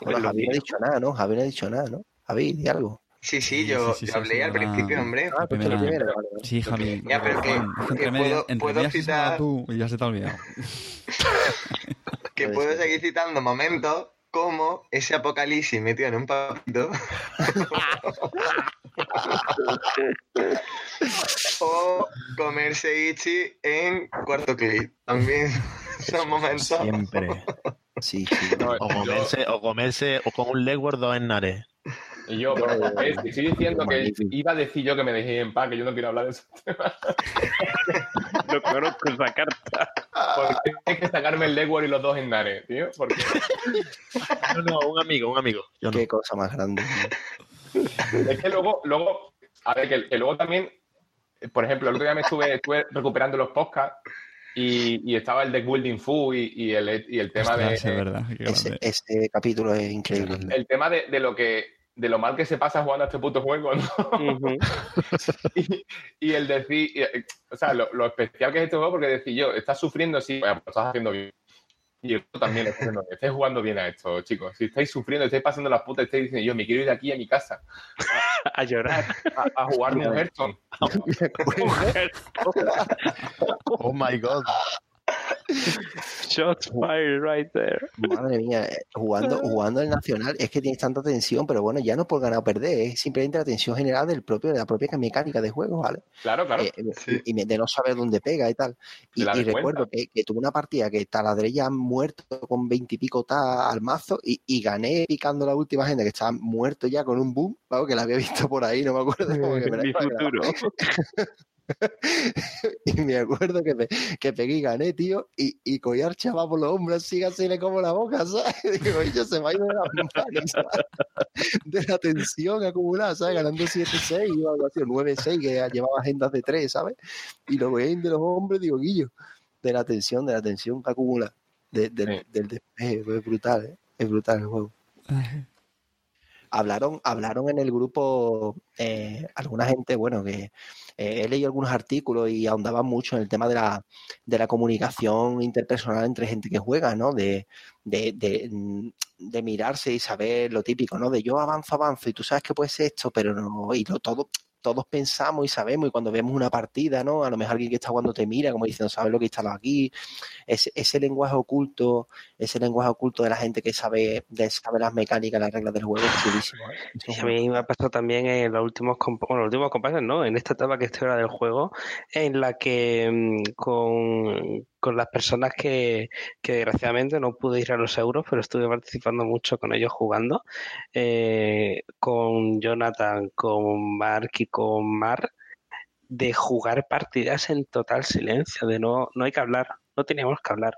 Bueno, Javi no ha dicho nada, ¿no? Javi no ha dicho nada, ¿no? Javi, di algo. Sí, sí, yo, sí, sí, yo sí, hablé sí, al la- principio, hombre. Ah, pues primera- vale, vale. Sí, Javi. Ya, pero que- entre puedo- medias- citar- hablado tú y ya se te ha olvidado. Que puedo seguir citando momentos como ese apocalipsis metido en un papito. o comerse Ichi en cuarto clip. También son momentos. Siempre. Sí, sí. No, O comerse, o comerse, o con un Legward dos en Nare. Y yo, pero es- estoy diciendo que iba a decir yo que me dejé en paz, que yo no quiero hablar de eso. No conozco esa carta. Porque tienes que sacarme el Legward y los dos en Nare, tío. Porque No, no, un amigo, un amigo. Yo no. Qué cosa más grande. es que luego, luego, a ver, que, que luego también, por ejemplo, el otro día me estuve, estuve recuperando los podcasts y, y estaba el de Building Food y, y el, y el tema Ostras, de es verdad. Ese, capítulo es increíble. el tema de, de lo que de lo mal que se pasa jugando a este puto juego, ¿no? Y, y el decir, y, eh, o sea, lo, lo especial que es este juego, porque decir yo, estás sufriendo, sí, bueno, pues lo estás haciendo bien. Y yo también estoy diciendo, estáis jugando bien a esto, chicos. Si estáis sufriendo, estáis pasando las putas, estáis diciendo, yo me quiero ir de aquí a mi casa A llorar. a, a jugarme a Hearthstone. Oh my god. Shots fired right there. Madre mía, eh, jugando, jugando el Nacional es que tienes tanta tensión, pero bueno, ya no por ganar o perder, es simplemente la tensión general del propio, de la propia mecánica de juego, ¿vale? Claro, claro. Eh, y y de no saber dónde pega y tal. Y, y recuerdo que, que tuve una partida que taladré ya muerto con veintipico ta al mazo y, y gané picando la última gente que estaba muerto ya con un boom, vamos, que la había visto por ahí, no me acuerdo cómo que me Mi futuro. Y me acuerdo que, pe- que pegué y gané, tío, y, y cogí al chaval por los hombros, así, así le como la boca, ¿sabes? Digo, y yo se me ha ido de ¿sabes? De la tensión acumulada, ¿sabes? Ganando 7-6 o algo así, o 9-6, que llevaba agendas de 3, ¿sabes? Y lo veis de los hombres, digo, Guillo, de la tensión, de la tensión que acumula, de- del, Sí. del despeje, es brutal, ¿eh? Es brutal el juego. Hablaron, hablaron en el grupo eh, alguna gente, bueno, que eh, he leído algunos artículos y ahondaban mucho en el tema de la, de la comunicación interpersonal entre gente que juega, ¿no? De, de, de, mm, mirarse y saber lo típico, ¿no? De yo avanzo, avanzo y tú sabes que puede ser esto, pero no, y lo todo, todos pensamos y sabemos y cuando vemos una partida, ¿no? A lo mejor alguien que está jugando te mira como diciendo, ¿sabes lo que está aquí? Ese, ese lenguaje oculto, ese lenguaje oculto de la gente que sabe, de, sabe las mecánicas, las reglas del juego, es chulísimo. ¿eh? Es a mí me ha pasado también en los últimos, bueno, los últimos compases, ¿no? En esta etapa que estoy ahora del juego, en la que mm, con, con las personas que, que desgraciadamente no pude ir a los euros, pero estuve participando mucho con ellos jugando, eh, con Jonathan, con Mark y con Mar, de jugar partidas en total silencio, de no, no hay que hablar, no teníamos que hablar.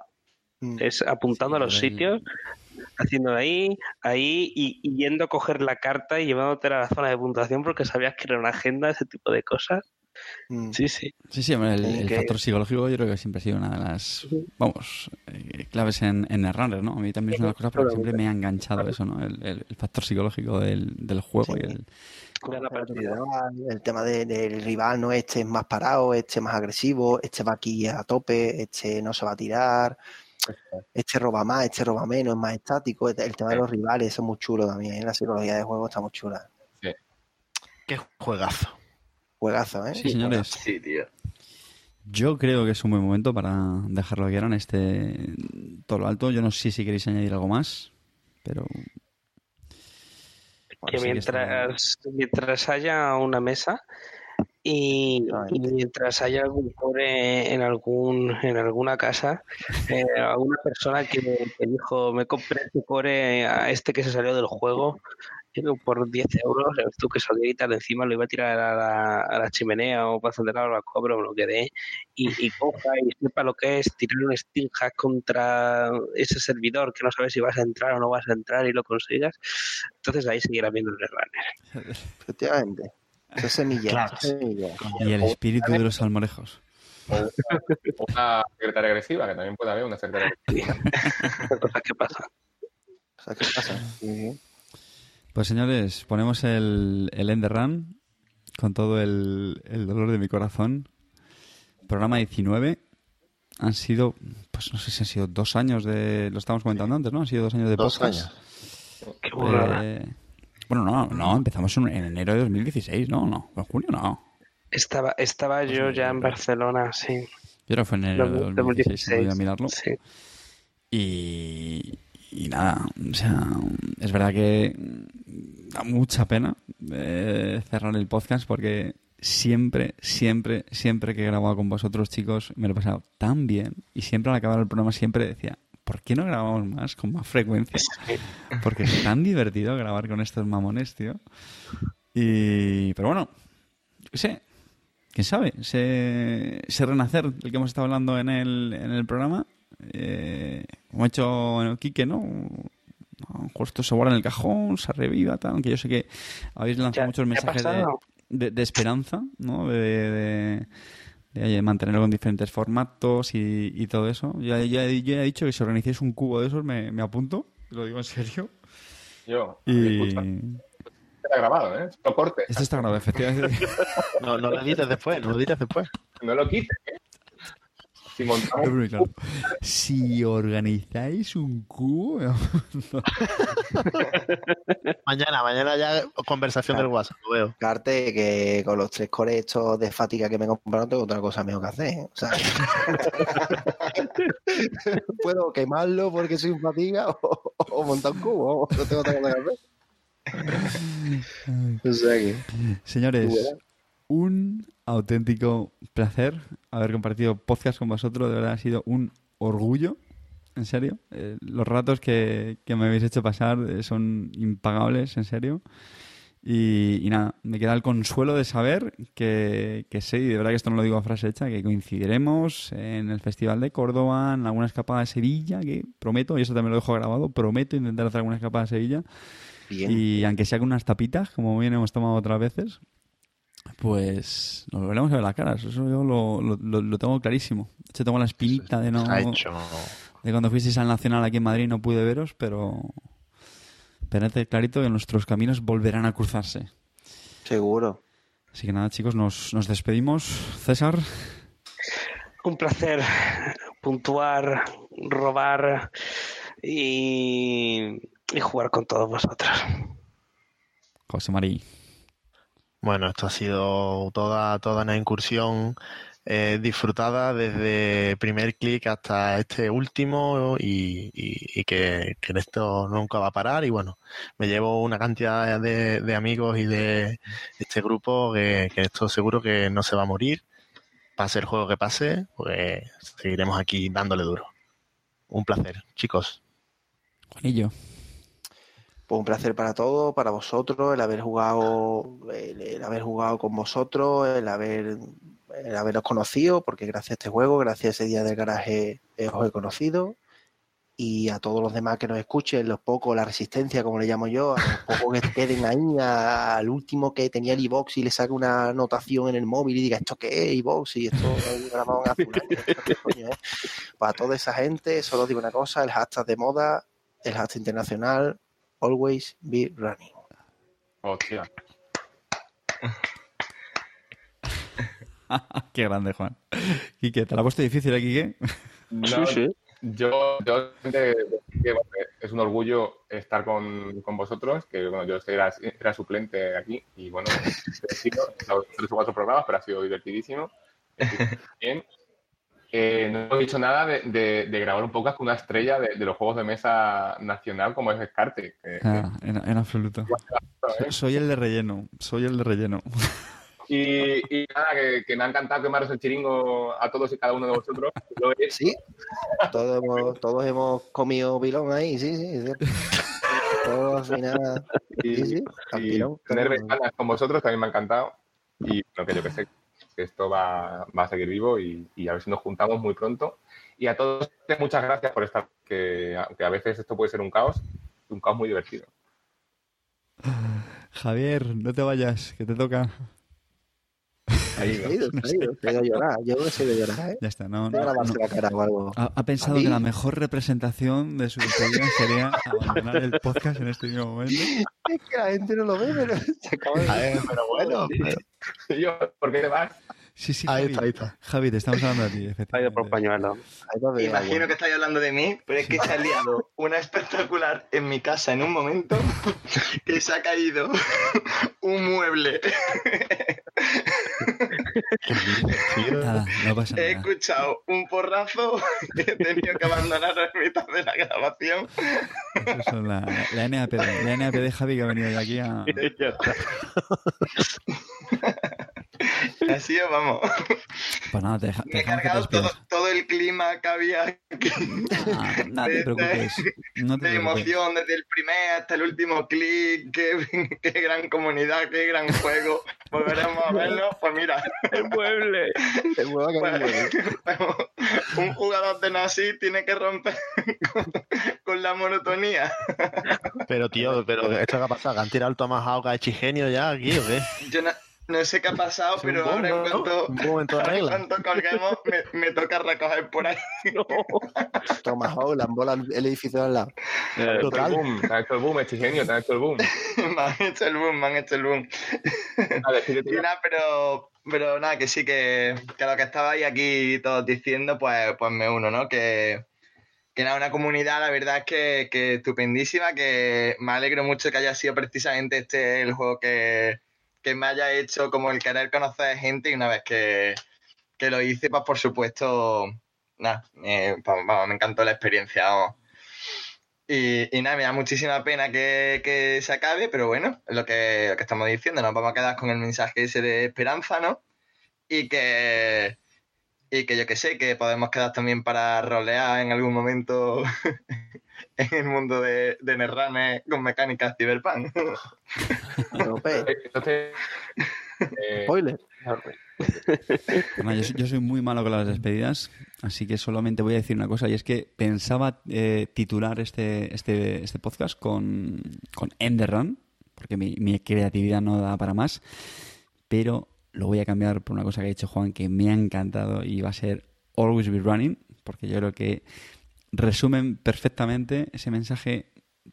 Mm. Es apuntando Sí, a los sitios, haciendo de ahí, ahí y, y yendo a coger la carta y llevándote a la zona de puntuación porque sabías que era una agenda, ese tipo de cosas. Mm. Sí, sí. Sí, sí, hombre, el, el Que- factor psicológico yo creo que siempre ha sido una de las, vamos, eh, claves en, en el runner, ¿no? A mí también es una de las cosas porque siempre me ha enganchado eso, ¿no? El, el- el factor psicológico del, del juego y el... Era la Conocer a tu partida. rival, El tema de- del rival, ¿no? Este es más parado, este es más agresivo, este va aquí a tope, este no se va a tirar, este roba más, este roba menos, es más estático. El tema de los rivales, eso es muy chulo también. ¿eh? La psicología de juego está muy chula. Qué juegazo. Juegazo, ¿eh? Sí, señores. Sí, tío. Yo creo que es un buen momento para dejarlo aquí ahora en este todo lo alto. Yo no sé si queréis añadir algo más, pero... Que sí que está- mientras, mientras haya una mesa y mientras haya algún pobre en algún en alguna casa, eh, alguna persona que, que dijo me compré este core a este que se salió del juego por 10 euros, tú que solidaritas encima lo iba a tirar a la, a la chimenea o para encender la barbacoa, pero me lo quedé y, y coja y sepa lo que es tirar un Steam hack contra ese servidor que no sabes si vas a entrar o no vas a entrar y lo consigas, entonces ahí seguirá viendo el runner. Efectivamente. Eso es semilla. Claro. eso es semilla. Y el espíritu de los salmorejos. Una secretaria agresiva, que también puede haber una secretaria agresiva. Cosas que pasan. O sea, ¿qué pasa? Sí. Pues señores, ponemos el, el End Run con todo el, el dolor de mi corazón. Programa 19. Han sido, pues no sé si han sido dos años de. Lo estábamos comentando antes, ¿no? Han sido dos años de Dos podcast. años. Qué burrada. Eh, bueno, no, no, empezamos en, en enero de 2016, ¿no? No, en junio no. Estaba, estaba Pues yo no, ya en no. Barcelona, sí. Yo que fue en enero de 2016, voy a 2016. mirarlo. Sí. Y, y nada, o sea, es verdad que da mucha pena eh, cerrar el podcast porque siempre, siempre, siempre que he grabado con vosotros, chicos, me lo he pasado tan bien y siempre al acabar el programa siempre decía, ¿por qué no grabamos más con más frecuencia? Porque es tan divertido grabar con estos mamones, tío. Y, pero bueno, sé, quién sabe, ese, ese renacer del que hemos estado hablando en el, en el programa, eh, como ha hecho en el Quique, ¿no? A lo mejor esto se guarda en el cajón, se reviva, tal, aunque yo sé que habéis lanzado Ya- muchos mensajes de, pasado. de, de esperanza, ¿no? De, de- de, oye, mantenerlo en diferentes formatos y, y todo eso. Ya, ya, ya he dicho que si organizáis un cubo de esos me, me apunto, lo digo en serio. Yo, Y está grabado, ¿eh? Lo cortes, esto está grabado, efectivamente. No, no lo edites después, no lo edites después. no lo quites. ¿eh? Si montamos Pero, claro, si organizáis un cubo, Mañana, mañana ya conversación del WhatsApp, lo veo. Carte que con los tres cores estos de fatiga que me he comprado no tengo otra cosa mejor que hacer. ¿eh? O sea, puedo quemarlo porque soy un fatiga o, o montar un cubo. No tengo otra cosa que hacer. O sea que, Señores. Un auténtico placer haber compartido podcast con vosotros. De verdad ha sido un orgullo. En serio. Eh, los ratos que, que me habéis hecho pasar eh, son impagables, en serio. Y, y nada, me queda el consuelo de saber que, que sé, y de verdad que esto no lo digo a frase hecha, que coincidiremos en el Festival de Córdoba, en alguna escapada de Sevilla, que prometo, y eso también lo dejo grabado, prometo intentar hacer alguna escapada de Sevilla. bien. Y aunque sea con unas tapitas, como bien hemos tomado otras veces, pues nos volveremos a ver las caras. Eso yo lo, lo- lo- lo tengo clarísimo. De hecho, tengo la espinita de no. Ha hecho. De cuando fuisteis al Nacional aquí en Madrid no pude veros, pero. Tened clarito que nuestros caminos volverán a cruzarse. Seguro. Así que nada, chicos, nos, nos despedimos. César, Un placer puntuar, robar y, y jugar con todos vosotros. José María. Bueno, esto ha sido toda, toda una incursión eh, disfrutada desde primer clic hasta este último y, que, que esto nunca va a parar. Y bueno, me llevo una cantidad de, de amigos y de este grupo que, que esto seguro que no se va a morir. Pase el juego que pase, pues seguiremos aquí dándole duro. Un placer, chicos. Juanillo. Pues un placer para todos, para vosotros, el haber jugado, el, haber jugado con vosotros, el haber el haberos conocido, porque gracias a este juego, gracias a ese día del garaje eh, os he conocido. Y a todos los demás que nos escuchen, los pocos, la resistencia, como le llamo yo, a los pocos que queden ahí, al último que tenía el iBox y le saque una anotación en el móvil y diga, ¿esto qué es iBox? Y esto lo grababan a fulano, ¿esto qué coño es?". Para toda esa gente, solo digo una cosa, el hashtag de moda, el hashtag internacional, always be running. Hostia. Qué grande, Juan. Quique, ¿te la ha puesto difícil aquí, Quique? No, Sí, sí. Yo, yo es un orgullo estar con, con vosotros, que bueno, yo era, era suplente aquí y bueno, he sido he tres o cuatro programas, pero ha sido divertidísimo. Bien. Eh, no he dicho nada de, de- de grabar un podcast con una estrella de, de los juegos de mesa nacional como es Escarte. que- Ah, en, en absoluto. que- Soy el de relleno. Soy el de relleno. y, y nada, que, que me ha encantado quemaros el chiringo a todos y cada uno de vosotros. Lo he- Sí, todos hemos, todos hemos comido pilón ahí, sí, sí. es cierto. Todos al final. y, Sí, sí, y pilón. tener ventanas con vosotros también me ha encantado. Y lo que yo que sé, esto va, va a seguir vivo y, y a ver si nos juntamos muy pronto. Y a todos, muchas gracias por estar, que aunque a veces esto puede ser un caos, un caos muy divertido. Javier, no te vayas, que te toca. ¿No? ha ido a llorar. Yo ha ido a llorar, ¿eh? Ya está, no, no, no. la cara o algo. Ha, ha pensado que la mejor representación de su despedida sería abandonar el podcast en este mismo momento. Es que la gente no lo ve, pero se acaba de A ver, pero bueno, yo, ¿por qué te vas? Sí, sí, ahí Javi. está, ahí está. Javi, te estamos hablando a ti, Ha ido por efectivamente. pañuelo. Imagino que estáis hablando de mí, pero es que se ha liado una espectacular en mi casa en un momento que se ha caído un mueble. Nada, no pasa He escuchado un porrazo y he tenido que abandonar a mitad de la grabación. Eso son la, la NAPD. La NAPD Javi que ha venido de aquí a... Así es, vamos. Pues nada, te, deja- te Me he que te cargado todo, el clima que había aquí. Ah, no te de- preocupes. No te de preocupes. emoción desde el primer hasta el último clic, qué, qué gran comunidad, qué gran juego. Volveremos a verlo. Pues mira, El mueble. El que pues, un jugador de Nazi tiene que romper con, con la monotonía. Pero tío, pero esto que ha pasado, que han tirado el Tomahawk a Echigenio ya aquí o qué? Yo no, no sé qué ha pasado, Es pero boom, ahora en ¿no? cuanto, en colguemos me, me toca recoger por ahí. Toma, Howland, bola el edificio de al lado. Hecho Total. el boom, te ha hecho el boom, este genio, te ha hecho el boom. me han hecho el boom, me han hecho el boom. Y nada, pero, pero nada, que sí, que, que lo que estabais aquí todos diciendo, pues, pues me uno, ¿no? Que, que nada, una comunidad, la verdad es que, que estupendísima, que me alegro mucho que haya sido precisamente este el juego que, que me haya hecho como el querer conocer gente y una vez que, que lo hice, pues por supuesto, nada, eh, pues, me encantó la experiencia. Y, y nada, me da muchísima pena que, que se acabe, pero bueno, es lo que, lo que estamos diciendo, nos vamos a quedar con el mensaje ese de esperanza, ¿no? Y que, y que yo que sé, que podemos quedar también para rolear en algún momento en el mundo de, de Netrunner con mecánicas cyberpunk. Entonces, eh, Spoiler. Bueno, yo, soy- yo soy muy malo con las despedidas, así que solamente voy a decir una cosa, y es que pensaba eh, titular este, este, este podcast con, con End the Run, porque mi, mi creatividad no da para más, pero lo voy a cambiar por una cosa que ha dicho Juan que me ha encantado y va a ser Always Be Running, porque yo creo que resumen perfectamente ese mensaje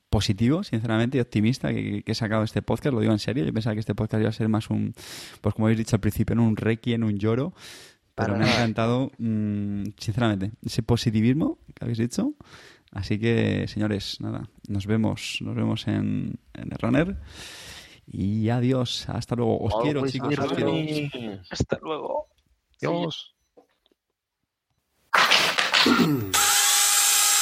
positivo, sinceramente, y optimista que, que he sacado de este podcast, lo digo en serio, yo pensaba que este podcast iba a ser más un, pues como habéis dicho al principio, ¿no? un requiem, un lloro, pero Para me ha encantado, mm, sinceramente, ese positivismo que habéis dicho. Así que, señores, nada, nos vemos, nos vemos en, en el Runner. Y adiós, hasta luego. Os quiero, chicos, os quiero. Hasta luego. Dios. Thank